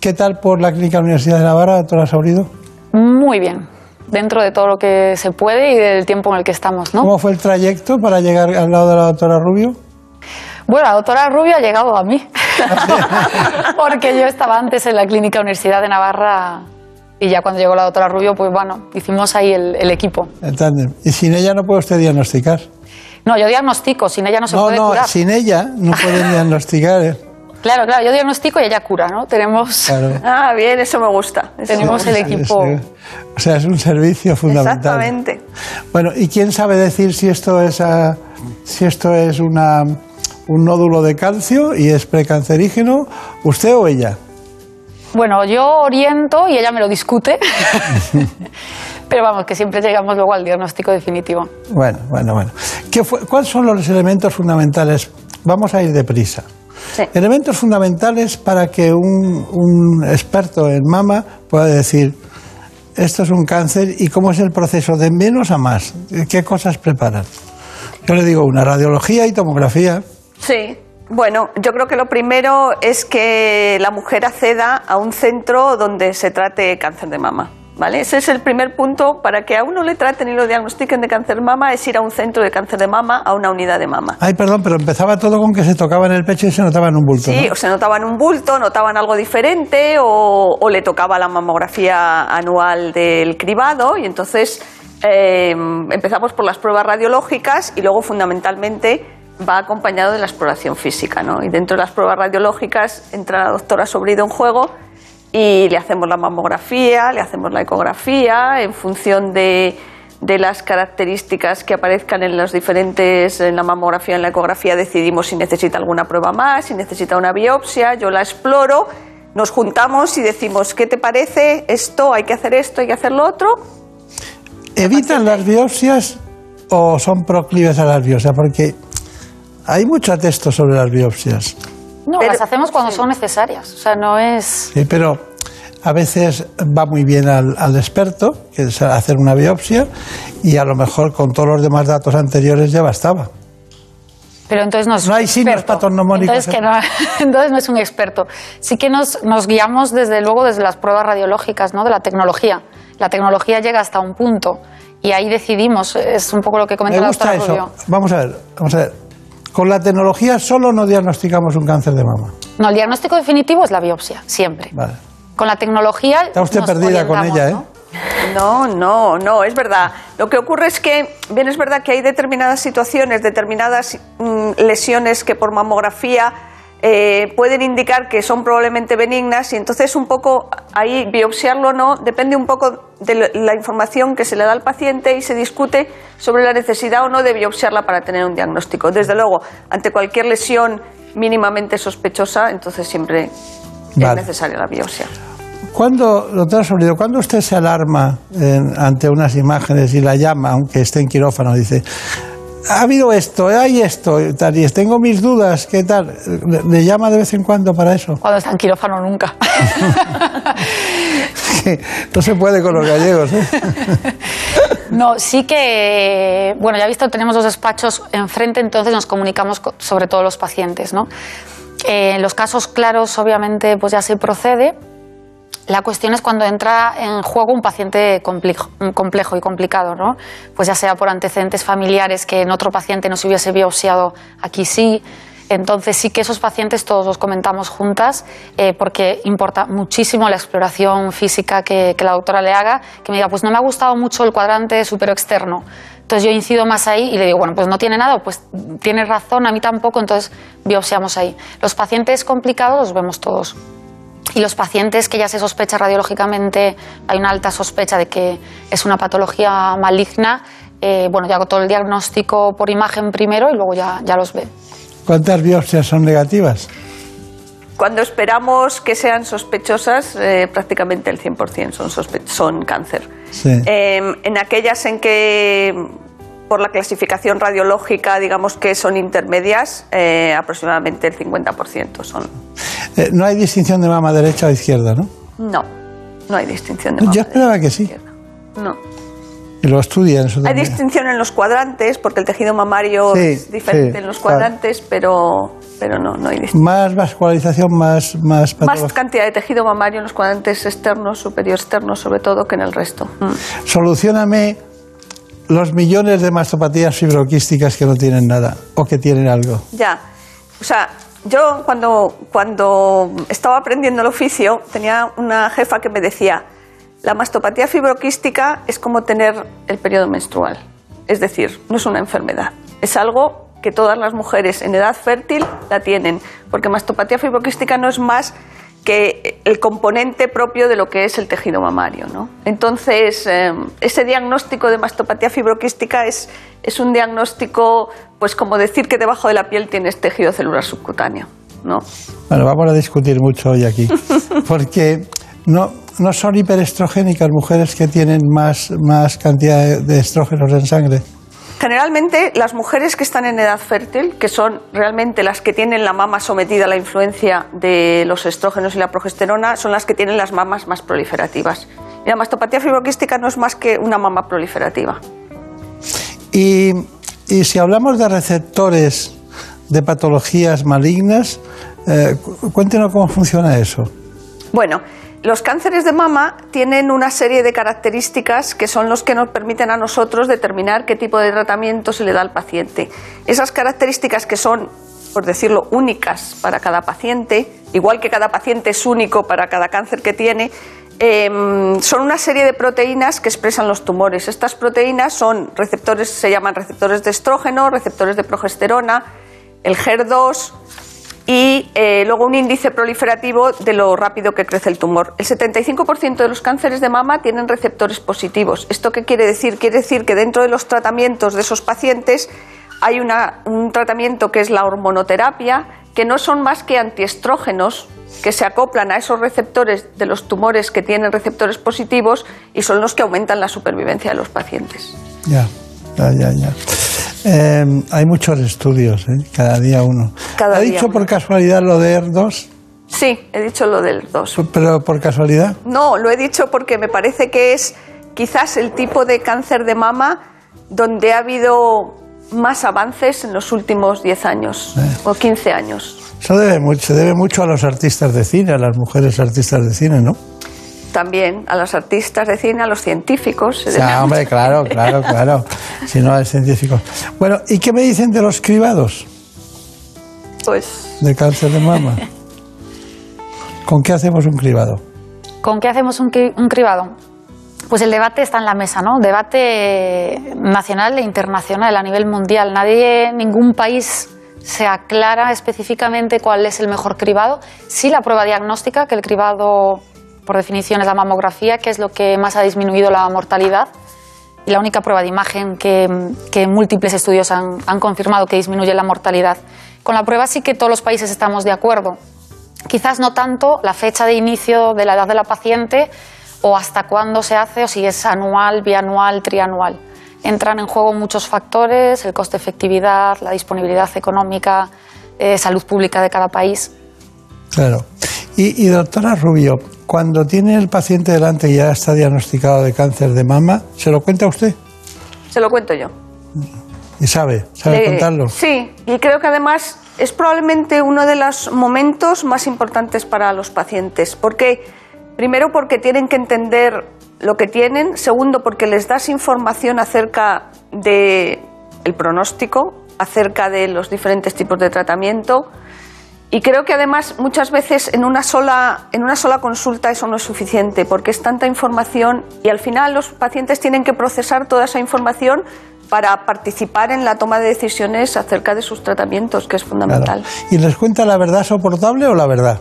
¿qué tal por la Clínica Universidad de Navarra, doctora Saurido? muy bien. Dentro de todo lo que se puede y del tiempo en el que estamos, ¿no? ¿Cómo fue el trayecto para llegar al lado de la doctora Rubio? Bueno, la doctora Rubio ha llegado a mí. Porque yo estaba antes en la Clínica Universidad de Navarra y ya cuando llegó la doctora Rubio, pues bueno, hicimos ahí el, el equipo. El tándem. Y sin ella no puede usted diagnosticar. No, yo diagnostico, sin ella no se no, puede no, curar. sin ella no pueden diagnosticar. ¿eh? Claro, claro, yo diagnostico y ella cura, ¿no? Tenemos, Claro. Ah, bien, eso me gusta. Eso tenemos el equipo. O sea, es un servicio fundamental. Exactamente. Bueno, ¿y quién sabe decir si esto es, ah, si esto es una, un nódulo de calcio y es precancerígeno? ¿Usted o ella? Bueno, yo oriento y ella me lo discute. Pero vamos, que siempre llegamos luego al diagnóstico definitivo. Bueno, bueno, bueno. ¿Qué fue- ¿Cuáles son los elementos fundamentales? Vamos a ir deprisa. Elementos fundamentales para que un, un experto en mama pueda decir, esto es un cáncer y cómo es el proceso de menos a más. ¿Qué cosas preparan? Yo le digo una radiología y tomografía. Sí. Bueno, yo creo que lo primero es que la mujer acceda a un centro donde se trate cáncer de mama. ¿Vale? Ese es el primer punto para que a uno le traten y lo diagnostiquen de cáncer de mama, es ir a un centro de cáncer de mama, a una unidad de mama. Ay, perdón, pero empezaba todo con que se tocaba en el pecho y se notaba en un bulto. Sí, ¿no? o se notaban un bulto, notaban algo diferente o, o le tocaba la mamografía anual del cribado y entonces eh, empezamos por las pruebas radiológicas y luego fundamentalmente va acompañado de la exploración física. ¿no? Y dentro de las pruebas radiológicas entra la doctora Sobrido en juego y le hacemos la mamografía, le hacemos la ecografía en función de, de las características que aparezcan en los diferentes, en la mamografía, en la ecografía, decidimos si necesita alguna prueba más, si necesita una biopsia, yo la exploro, nos juntamos y decimos, ¿qué te parece? Esto, hay que hacer esto, hay que hacer lo otro. ¿Evitan las biopsias o son proclives a las biopsias? Porque hay mucho texto sobre las biopsias. No, las hacemos cuando son necesarias. O sea, no es. Sí, pero a veces va muy bien al, al experto, que es hacer una biopsia, y a lo mejor con todos los demás datos anteriores ya bastaba. Pero entonces no es No hay signos patognomónicos. Entonces, que no, entonces no es un experto. Sí que nos, nos guiamos desde luego desde las pruebas radiológicas, ¿no? de la tecnología. La tecnología llega hasta un punto y ahí decidimos, es un poco lo que comenta Me la gusta doctora eso. Rubio. Vamos a ver, vamos a ver. Con la tecnología solo no diagnosticamos un cáncer de mama. No, el diagnóstico definitivo es la biopsia, siempre. Vale. Con la tecnología. Está usted nos perdida con ella, ¿eh? ¿no? No, no, no, es verdad. Lo que ocurre es que, bien es verdad que hay determinadas situaciones, determinadas mm, lesiones que por mamografía eh, pueden indicar que son probablemente benignas y entonces un poco ahí biopsiarlo o no depende un poco de la información que se le da al paciente y se discute sobre la necesidad o no de biopsiarla para tener un diagnóstico. Desde luego, ante cualquier lesión mínimamente sospechosa, entonces siempre Vale. es necesaria la biopsia. ¿Cuándo, doctora Solido, cuando usted se alarma en- ante unas imágenes y la llama, aunque esté en quirófano, dice, ha habido esto, hay esto, y tal, y tengo mis dudas, ¿qué tal? ¿Le, le llama de vez en cuando para eso? Cuando está en quirófano nunca. no se puede con los gallegos, ¿eh? No, sí que, bueno, ya he visto, tenemos los despachos enfrente, entonces nos comunicamos co- sobre todos los pacientes, ¿no? Eh, en los casos claros, obviamente, pues ya se procede. La cuestión es cuando entra en juego un paciente complejo, y complicado, ¿no? Pues ya sea por antecedentes familiares que en otro paciente no se hubiese biopsiado, aquí sí. Entonces sí que esos pacientes todos los comentamos juntas eh, porque importa muchísimo la exploración física que, la doctora le haga, que me diga, pues no me ha gustado mucho el cuadrante externo. Entonces yo incido más ahí y le digo, bueno, pues no tiene nada, pues tiene razón, a mí tampoco, entonces biopsiamos ahí. Los pacientes complicados los vemos todos. Y los pacientes que ya se sospecha radiológicamente, hay una alta sospecha de que es una patología maligna, eh, bueno, yo hago todo el diagnóstico por imagen primero y luego ya, ya los ve. ¿Cuántas biopsias son negativas? Cuando esperamos que sean sospechosas, eh, prácticamente el 100% son, sospe- son cáncer. Sí. Eh, en aquellas en que, por la clasificación radiológica, digamos que son intermedias, eh, aproximadamente el 50% son. Eh, no hay distinción de mama derecha o izquierda, ¿no? No, no hay distinción de Yo mama. esperaba que sí. No. Y lo estudian eso Hay distinción en los cuadrantes, porque el tejido mamario Sí, es diferente sí, en los claro. cuadrantes, pero, pero no, no hay distinción. Más vascularización, más, más Más cantidad de tejido mamario en los cuadrantes externos, superior externos, sobre todo, que en el resto. Mm. Solucioname los millones de mastopatías fibroquísticas que no tienen nada o que tienen algo. Ya. O sea, yo cuando, cuando estaba aprendiendo el oficio tenía una jefa que me decía, la mastopatía fibroquística es como tener el periodo menstrual. Es decir, no es una enfermedad. Es algo que todas las mujeres en edad fértil la tienen, porque mastopatía fibroquística no es más que el componente propio de lo que es el tejido mamario. ¿no? Entonces, eh, ese diagnóstico de mastopatía fibroquística es, es un diagnóstico, pues como decir que debajo de la piel tienes tejido celular subcutáneo. ¿no? Bueno, vamos a discutir mucho hoy aquí. Porque no, no son hiperestrogénicas mujeres que tienen más, más cantidad de estrógenos en sangre. Generalmente las mujeres que están en edad fértil, que son realmente las que tienen la mama sometida a la influencia de los estrógenos y la progesterona, son las que tienen las mamas más proliferativas. Y la mastopatía fibroquística no es más que una mama proliferativa. Y, y si hablamos de receptores de patologías malignas, eh, cu- cuéntenos cómo funciona eso. Bueno, los cánceres de mama tienen una serie de características que son los que nos permiten a nosotros determinar qué tipo de tratamiento se le da al paciente. Esas características que son, por decirlo, únicas para cada paciente, igual que cada paciente es único para cada cáncer que tiene, em, son una serie de proteínas que expresan los tumores. Estas proteínas son receptores, se llaman receptores de estrógeno, receptores de progesterona, el HER2, y eh, luego un índice proliferativo de lo rápido que crece el tumor. El 75% de los cánceres de mama tienen receptores positivos. ¿Esto qué quiere decir? Quiere decir que dentro de los tratamientos de esos pacientes hay una- un tratamiento que es la hormonoterapia, que no son más que antiestrógenos que se acoplan a esos receptores de los tumores que tienen receptores positivos y son los que aumentan la supervivencia de los pacientes. Ya, ya, ya, ya. Eh, hay muchos estudios, ¿eh? cada día uno. Cada ¿Ha día dicho uno. por casualidad lo de ER2? Sí, he dicho lo del 2. ¿Pero por casualidad? No, lo he dicho porque me parece que es quizás el tipo de cáncer de mama donde ha habido más avances en los últimos 10 años o 15 años. Eso debe mucho, se debe mucho a los artistas de cine, a las mujeres artistas de cine, ¿no? También a los artistas de cine, a los científicos. O sea, hombre, claro, claro, claro. Si no, es científico. Bueno, ¿y qué me dicen de los cribados Pues de cáncer de mama? ¿Con qué hacemos un cribado? ¿Con qué hacemos un, cri- un cribado? Pues el debate está en la mesa, ¿no? Debate nacional e internacional a nivel mundial. Nadie, ningún país se aclara específicamente cuál es el mejor cribado. Sí la prueba diagnóstica, que el cribado, por definición, es la mamografía, que es lo que más ha disminuido la mortalidad. Y la única prueba de imagen que, múltiples estudios han, confirmado que disminuye la mortalidad. Con la prueba sí que todos los países estamos de acuerdo. Quizás no tanto la fecha de inicio de la edad de la paciente o hasta cuándo se hace o si es anual, bianual, trianual. Entran en juego muchos factores, el coste-efectividad, la disponibilidad económica, eh, salud pública de cada país. Claro. Y, y, doctora Rubio, cuando tiene el paciente delante y ya está diagnosticado de cáncer de mama, ¿se lo cuenta usted? Se lo cuento yo. Y sabe, sabe Le- contarlo. Sí, y creo que además es probablemente uno de los momentos más importantes para los pacientes, porque primero porque tienen que entender lo que tienen, segundo porque les das información acerca de el pronóstico, acerca de los diferentes tipos de tratamiento. Y creo que además muchas veces en una sola en una sola consulta eso no es suficiente porque es tanta información y al final los pacientes tienen que procesar toda esa información para participar en la toma de decisiones acerca de sus tratamientos, que es fundamental. Claro. ¿Y les cuenta la verdad soportable o la verdad?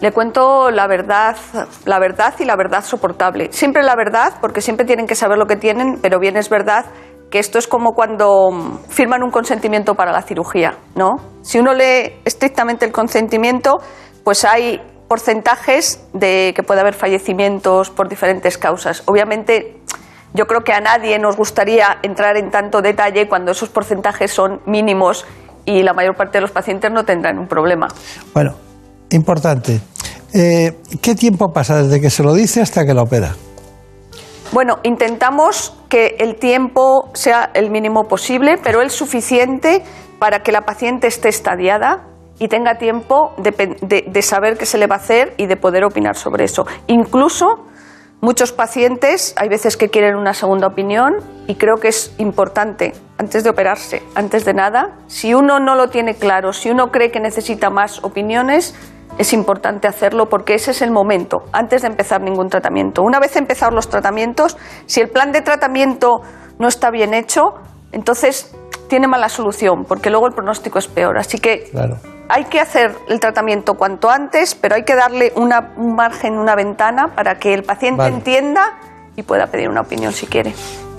Le cuento la verdad, la verdad y la verdad soportable. Siempre la verdad, porque siempre tienen que saber lo que tienen, pero bien es verdad que esto es como cuando mm, firman un consentimiento para la cirugía, ¿no? Si uno lee estrictamente el consentimiento, pues hay porcentajes de que puede haber fallecimientos por diferentes causas. Obviamente, yo creo que a nadie nos gustaría entrar en tanto detalle cuando esos porcentajes son mínimos y la mayor parte de los pacientes no tendrán un problema. Bueno, importante. Eh, ¿Qué tiempo pasa desde que se lo dice hasta que lo opera? Bueno, intentamos que el tiempo sea el mínimo posible, pero el suficiente para que la paciente esté estadiada y tenga tiempo de, de saber qué se le va a hacer y de poder opinar sobre eso. Incluso muchos pacientes, hay veces que quieren una segunda opinión y creo que es importante, antes de operarse, antes de nada, si uno no lo tiene claro, si uno cree que necesita más opiniones, es importante hacerlo porque ese es el momento, antes de empezar ningún tratamiento. Una vez empezados los tratamientos, si el plan de tratamiento no está bien hecho, entonces tiene mala solución, porque luego el pronóstico es peor. Así que Claro. hay que hacer el tratamiento cuanto antes, pero hay que darle una- un margen, una ventana para que el paciente Vale. entienda y pueda pedir una opinión si quiere.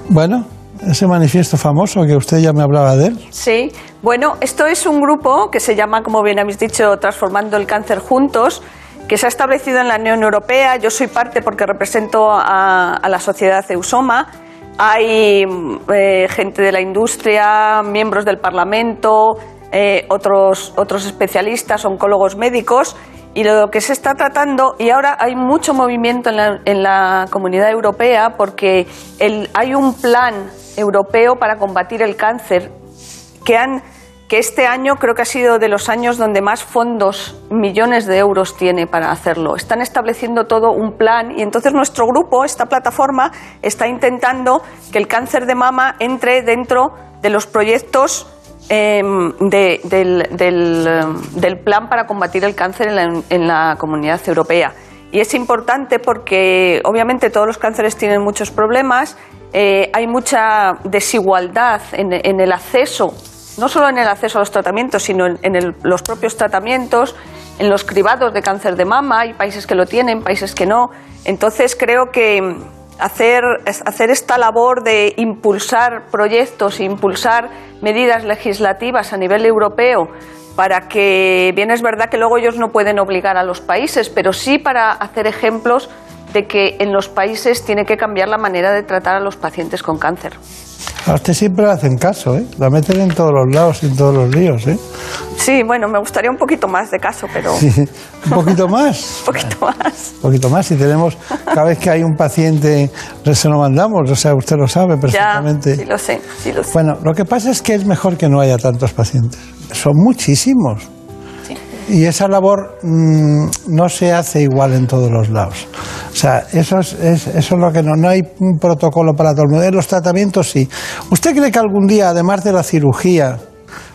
Bueno, ese manifiesto famoso que usted ya me hablaba de él. Sí, bueno, esto es un grupo que se llama, como bien habéis dicho, Transformando el Cáncer Juntos, que se ha establecido en la Unión Europea. Yo soy parte porque represento a, la sociedad Eusoma. Hay eh, gente de la industria, miembros del Parlamento, eh, otros, otros especialistas, oncólogos médicos. Y lo que se está tratando, y ahora hay mucho movimiento en la, en la comunidad europea porque el- hay un plan europeo para combatir el cáncer que han que este año creo que ha sido de los años donde más fondos, millones de euros tiene para hacerlo. Están estableciendo todo un plan y entonces nuestro grupo, esta plataforma, está intentando que el cáncer de mama entre dentro de los proyectos eh, de- del, plan para combatir el cáncer en la comunidad europea. Y es importante porque obviamente todos los cánceres tienen muchos problemas, eh, hay mucha desigualdad en, el acceso no solo en el acceso a los tratamientos, sino en, los propios tratamientos, en los cribados de cáncer de mama, hay países que lo tienen, países que no. Entonces creo que hacer, hacer esta labor de impulsar proyectos, impulsar medidas legislativas a nivel europeo para que, bien es verdad que luego ellos no pueden obligar a los países, pero sí para hacer ejemplos de que en los países tiene que cambiar la manera de tratar a los pacientes con cáncer. A usted siempre le hacen caso, ¿eh? La meten en todos los lados en todos los líos, ¿eh? Sí, bueno, me gustaría un poquito más de caso, pero Sí, un poquito más. un poquito más. Un poquito más. Si tenemos, cada vez que hay un paciente, se lo mandamos, o sea, usted lo sabe Ya, perfectamente. sí lo sé, sí lo sé. Bueno, lo que pasa es que es mejor que no haya tantos pacientes. Son muchísimos. Y esa labor mm, no se hace igual en todos los lados. O sea, eso es, es- eso es lo que no, no hay un protocolo para todo el mundo. Los tratamientos sí. ¿Usted cree que algún día, además de la cirugía,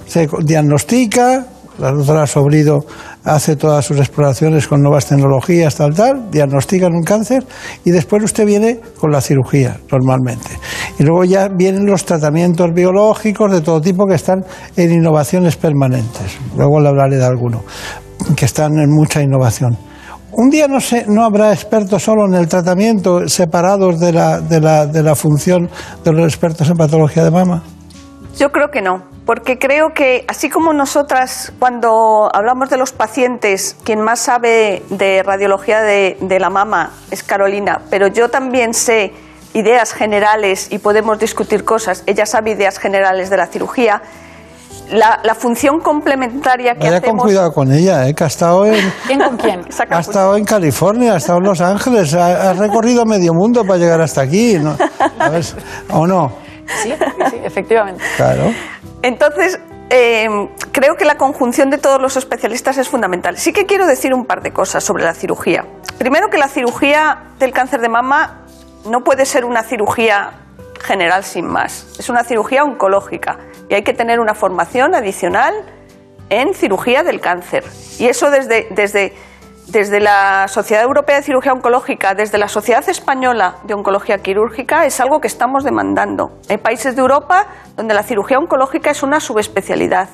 se diagnostica, la doctora Sobrido hace todas sus exploraciones con nuevas tecnologías, tal, tal, diagnostican un cáncer y después usted viene con la cirugía, normalmente. Y luego ya vienen los tratamientos biológicos de todo tipo que están en innovaciones permanentes. Luego le hablaré de alguno, que están en mucha innovación. Un día no, no habrá expertos solo en el tratamiento, separados de la, de, la, de la función de los expertos en patología de mama. Yo creo que no, porque creo que así como nosotras cuando hablamos de los pacientes, quien más sabe de radiología de, de la mama es Carolina, pero yo también sé ideas generales y podemos discutir cosas, ella sabe ideas generales de la cirugía, la, la función complementaria que Vaya con hacemos... cuidado con ella, ¿eh? que ha estado en, ¿Quién con quién? ha estado en California, ha estado en Los Ángeles, ha, ha recorrido medio mundo para llegar hasta aquí. ¿no? A ver, ¿O no? Sí, efectivamente. Claro. Entonces, eh, creo que la conjunción de todos los especialistas es fundamental. Sí que quiero decir un par de cosas sobre la cirugía. Primero, que la cirugía del cáncer de mama no puede ser una cirugía general sin más. Es una cirugía oncológica y hay que tener una formación adicional en cirugía del cáncer. Y eso desde, desde, desde la Sociedad Europea de Cirugía Oncológica, desde la Sociedad Española de Oncología Quirúrgica, es algo que estamos demandando. Hay países de Europa donde la cirugía oncológica es una subespecialidad.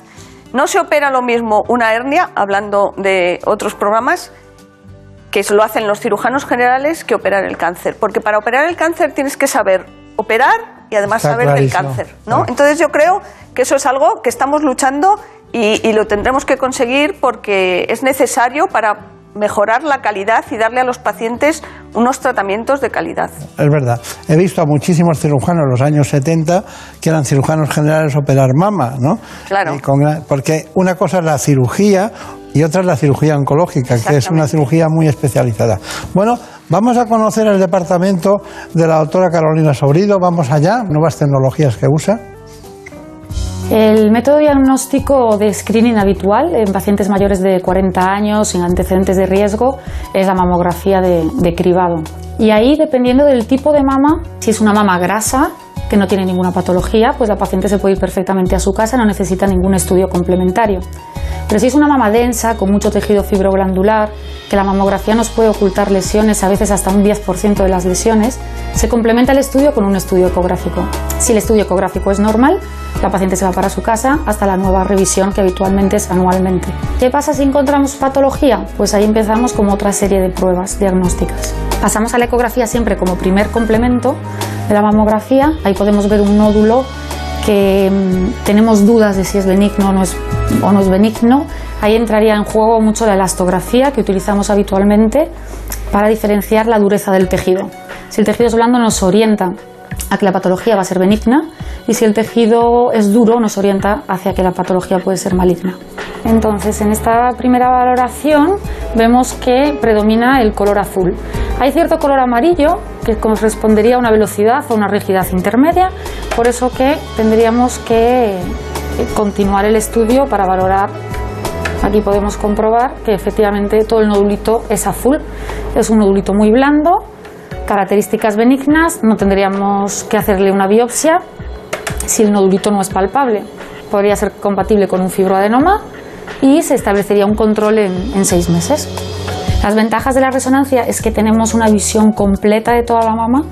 No se opera lo mismo una hernia, hablando de otros programas, que lo hacen los cirujanos generales que operar el cáncer. Porque para operar el cáncer tienes que saber operar y además Está saber clarísimo. del cáncer. ¿no? Entonces yo creo que eso es algo que estamos luchando y, y lo tendremos que conseguir porque es necesario para mejorar la calidad y darle a los pacientes unos tratamientos de calidad. Es verdad. He visto a muchísimos cirujanos en los años 70 que eran cirujanos generales operar mama, ¿no? Claro. Con porque una cosa es la cirugía y otra es la cirugía oncológica, que es una cirugía muy especializada. Bueno, vamos a conocer el departamento de la doctora Carolina Sobrido. Vamos allá, nuevas tecnologías que usa. El método diagnóstico de screening habitual en pacientes mayores de 40 años sin antecedentes de riesgo es la mamografía de, cribado. Y ahí, dependiendo del tipo de mama, si es una mama grasa, que no tiene ninguna patología, pues la paciente se puede ir perfectamente a su casa, no necesita ningún estudio complementario. Pero si es una mama densa, con mucho tejido fibroglandular, que la mamografía nos puede ocultar lesiones, a veces hasta un 10% de las lesiones, se complementa el estudio con un estudio ecográfico. Si el estudio ecográfico es normal, la paciente se va para su casa hasta la nueva revisión que habitualmente es anualmente. ¿Qué pasa si encontramos patología? Pues ahí empezamos con otra serie de pruebas diagnósticas. Pasamos a la ecografía siempre como primer complemento de la mamografía. Ahí podemos ver un nódulo que mm, tenemos dudas de si es benigno o no es, o no es benigno. Ahí entraría en juego mucho la elastografía que utilizamos habitualmente para diferenciar la dureza del tejido. Si el tejido es blando nos orienta a que la patología va a ser benigna y si el tejido es duro nos orienta hacia que la patología puede ser maligna. Entonces, en esta primera valoración vemos que predomina el color azul. Hay cierto color amarillo que correspondería a una velocidad o una rigidez intermedia, por eso que tendríamos que eh, continuar el estudio para valorar Aquí podemos comprobar que efectivamente todo el nodulito es azul. Es un nodulito muy blando, características benignas, no tendríamos que hacerle una biopsia si el nodulito no es palpable. Podría ser compatible con un fibroadenoma y se establecería un control en, seis meses. Las ventajas de la resonancia es que tenemos una visión completa de toda la mama.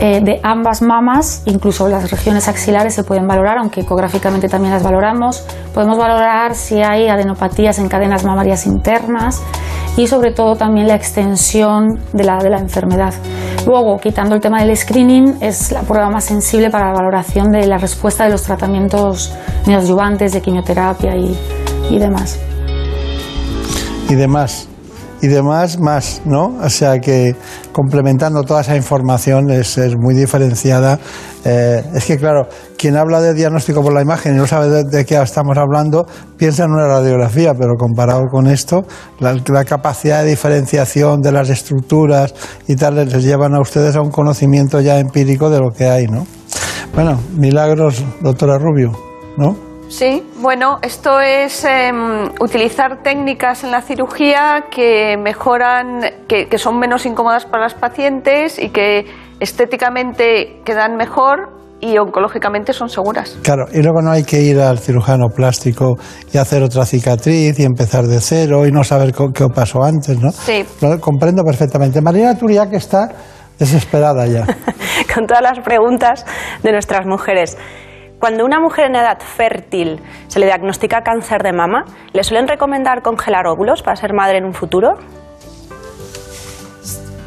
Eh, de ambas mamas, incluso las regiones axilares se pueden valorar, aunque ecográficamente también las valoramos. Podemos valorar si hay adenopatías en cadenas mamarias internas y sobre todo también la extensión de la, de la enfermedad. Luego, quitando el tema del screening, es la prueba más sensible para la valoración de la respuesta de los tratamientos neoadyuvantes de quimioterapia y, y demás. Y demás y demás más, ¿no? O sea que complementando toda esa información es, es muy diferenciada. Eh, es que, claro, quien habla de diagnóstico por la imagen y no sabe de, qué estamos hablando, piensa en una radiografía, pero comparado con esto, la, la, capacidad de diferenciación de las estructuras y tal les llevan a ustedes a un conocimiento ya empírico de lo que hay, ¿no? Bueno, milagros, doctora Rubio, ¿no? Sí, bueno, esto es eh, utilizar técnicas en la cirugía que mejoran, que, que, son menos incómodas para las pacientes y que estéticamente quedan mejor y oncológicamente son seguras. Claro, y luego no hay que ir al cirujano plástico y hacer otra cicatriz y empezar de cero y no saber qué pasó antes, ¿no? Sí. Lo comprendo perfectamente. Marina Turia que está desesperada ya. Con todas las preguntas de nuestras mujeres. Cuando una mujer en edad fértil se le diagnostica cáncer de mama, ¿le suelen recomendar congelar óvulos para ser madre en un futuro?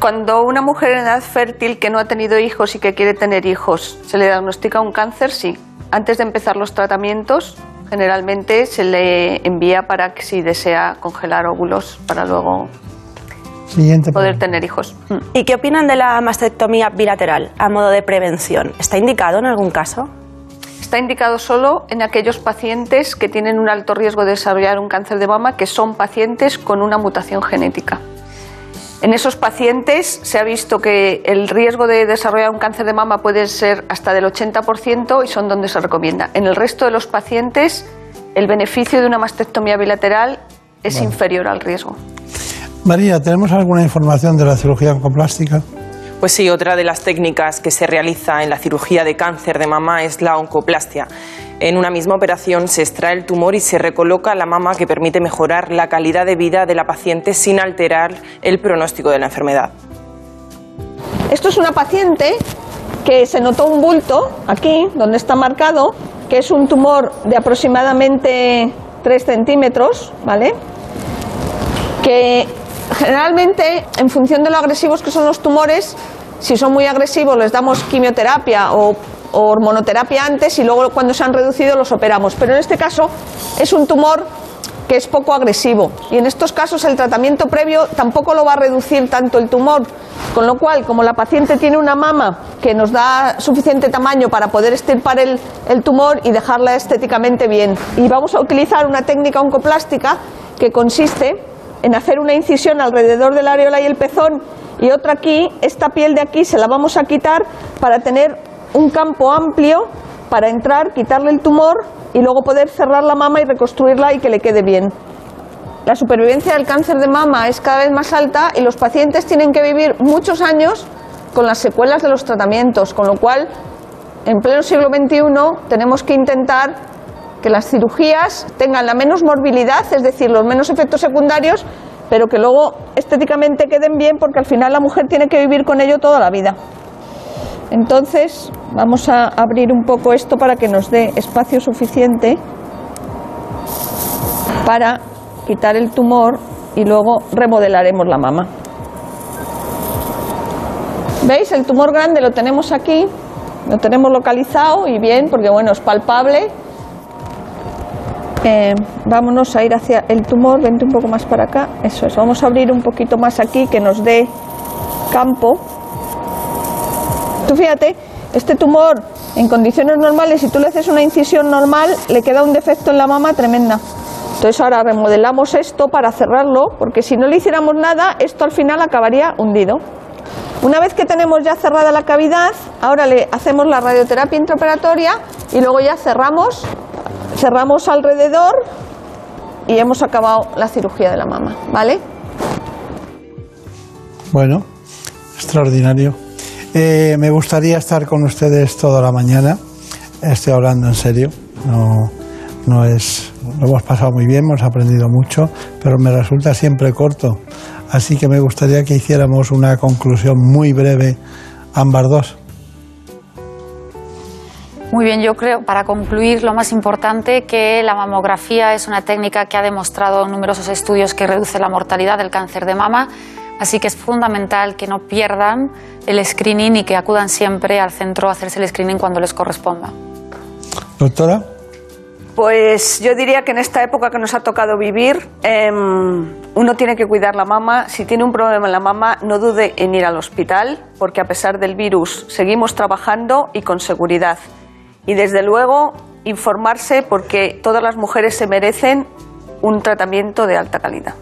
Cuando una mujer en edad fértil que no ha tenido hijos y que quiere tener hijos se le diagnostica un cáncer, sí. Antes de empezar los tratamientos, generalmente se le envía para que si desea congelar óvulos para luego Siguiente poder pregunta. tener hijos. ¿Y qué opinan de la mastectomía bilateral a modo de prevención? ¿Está indicado en algún caso? Está indicado solo en aquellos pacientes que tienen un alto riesgo de desarrollar un cáncer de mama, que son pacientes con una mutación genética. En esos pacientes se ha visto que el riesgo de desarrollar un cáncer de mama puede ser hasta del 80% y son donde se recomienda. En el resto de los pacientes, el beneficio de una mastectomía bilateral es inferior al riesgo. María, ¿tenemos alguna información de la cirugía oncoplástica? Pues sí, otra de las técnicas que se realiza en la cirugía de cáncer de mama es la oncoplastia. En una misma operación se extrae el tumor y se recoloca la mama que permite mejorar la calidad de vida de la paciente sin alterar el pronóstico de la enfermedad. Esto es una paciente que se notó un bulto aquí, donde está marcado, que es un tumor de aproximadamente 3 centímetros, ¿vale? Que generalmente, en función de lo agresivos que son los tumores, si son muy agresivos les damos quimioterapia o, hormonoterapia antes y luego cuando se han reducido los operamos. Pero en este caso es un tumor que es poco agresivo y en estos casos el tratamiento previo tampoco lo va a reducir tanto el tumor, con lo cual como la paciente tiene una mama que nos da suficiente tamaño para poder estirpar el, el tumor y dejarla estéticamente bien. Y vamos a utilizar una técnica oncoplástica que consiste en hacer una incisión alrededor de la areola y el pezón y otra aquí, esta piel de aquí se la vamos a quitar para tener un campo amplio para entrar, quitarle el tumor y luego poder cerrar la mama y reconstruirla y que le quede bien. La supervivencia del cáncer de mama es cada vez más alta y los pacientes tienen que vivir muchos años con las secuelas de los tratamientos, con lo cual en pleno siglo XXI tenemos que intentar que las cirugías tengan la menos morbilidad, es decir, los menos efectos secundarios, pero que luego estéticamente queden bien porque al final la mujer tiene que vivir con ello toda la vida. Entonces, vamos a abrir un poco esto para que nos dé espacio suficiente para quitar el tumor y luego remodelaremos la mama. ¿Veis? El tumor grande lo tenemos aquí, lo tenemos localizado y bien, porque bueno, es palpable. Vámonos a ir hacia el tumor, vente un poco más para acá, eso es, vamos a abrir un poquito más aquí que nos dé campo. Tú fíjate, este tumor en condiciones normales, si tú le haces una incisión normal, le queda un defecto en la mama tremenda. Entonces ahora remodelamos esto para cerrarlo, porque si no le hiciéramos nada, esto al final acabaría hundido. Una vez que tenemos ya cerrada la cavidad, ahora le hacemos la radioterapia intraoperatoria y luego ya cerramos, cerramos alrededor y hemos acabado la cirugía de la mama, ¿vale? Bueno, extraordinario. Eh, me gustaría estar con ustedes toda la mañana. Estoy hablando en serio. No, no es. Lo hemos pasado muy bien, hemos aprendido mucho, pero me resulta siempre corto. Así que me gustaría que hiciéramos una conclusión muy breve, ambas dos. Muy bien, yo creo, para concluir, lo más importante, que la mamografía es una técnica que ha demostrado en numerosos estudios que reduce la mortalidad del cáncer de mama, así que es fundamental que no pierdan el screening y que acudan siempre al centro a hacerse el screening cuando les corresponda. Doctora. Pues yo diría que en esta época que nos ha tocado vivir, em, uno tiene que cuidar la mama. Si tiene un problema en la mama, no dude en ir al hospital, porque a pesar del virus seguimos trabajando y con seguridad. Y desde luego informarse porque todas las mujeres se merecen un tratamiento de alta calidad.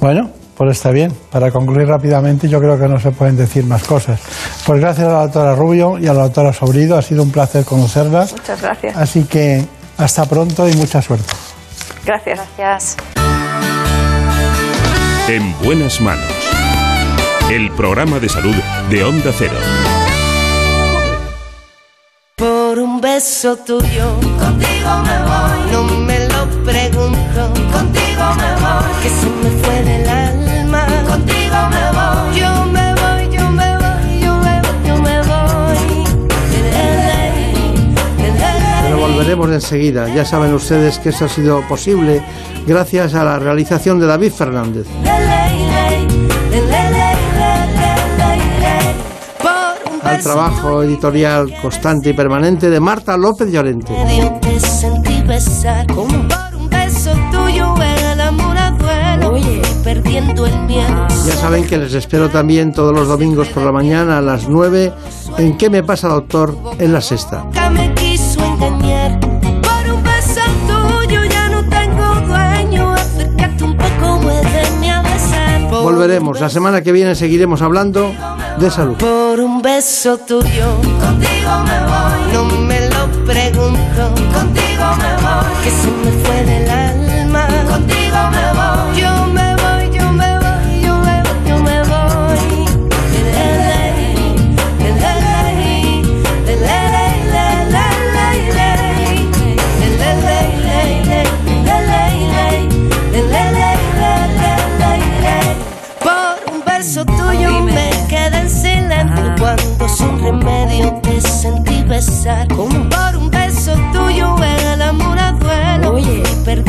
Bueno, pues está bien. Para concluir rápidamente, yo creo que no se pueden decir más cosas. Pues gracias a la doctora Rubio y a la doctora Sobrido. Ha sido un placer conocerlas. Muchas gracias. Así que hasta pronto y mucha suerte. Gracias. Gracias. En buenas manos. El programa de salud de Onda Cero. Por un beso tuyo, contigo me voy. No me lo pregunto, contigo me voy. Que se me fue del alma, contigo me voy. Yo me voy, yo me voy, yo me voy, yo me voy. Pero volveremos enseguida. Ya saben ustedes que esto ha sido posible gracias a la realización de David Fernández. Trabajo editorial constante y permanente de Marta López Llorente. Ya saben que les espero también todos los domingos por la mañana a las 9 en ¿Qué me pasa, doctor? en la sexta. Nunca me quiso engañar. Por un beso tuyo ya no tengo dueño. Acércate un poco, Volveremos. La semana que viene seguiremos hablando de salud. Por un beso tuyo, contigo me voy. No me lo pregunto, contigo me voy.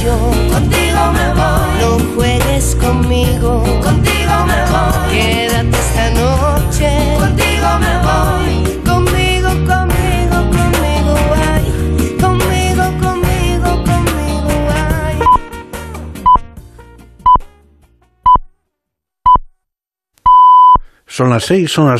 Tuyo, contigo me voy. No juegues conmigo, contigo me voy. Quédate esta noche, contigo me voy. Conmigo, conmigo, conmigo, ay. Conmigo, conmigo, conmigo, ay. Son las seis, son las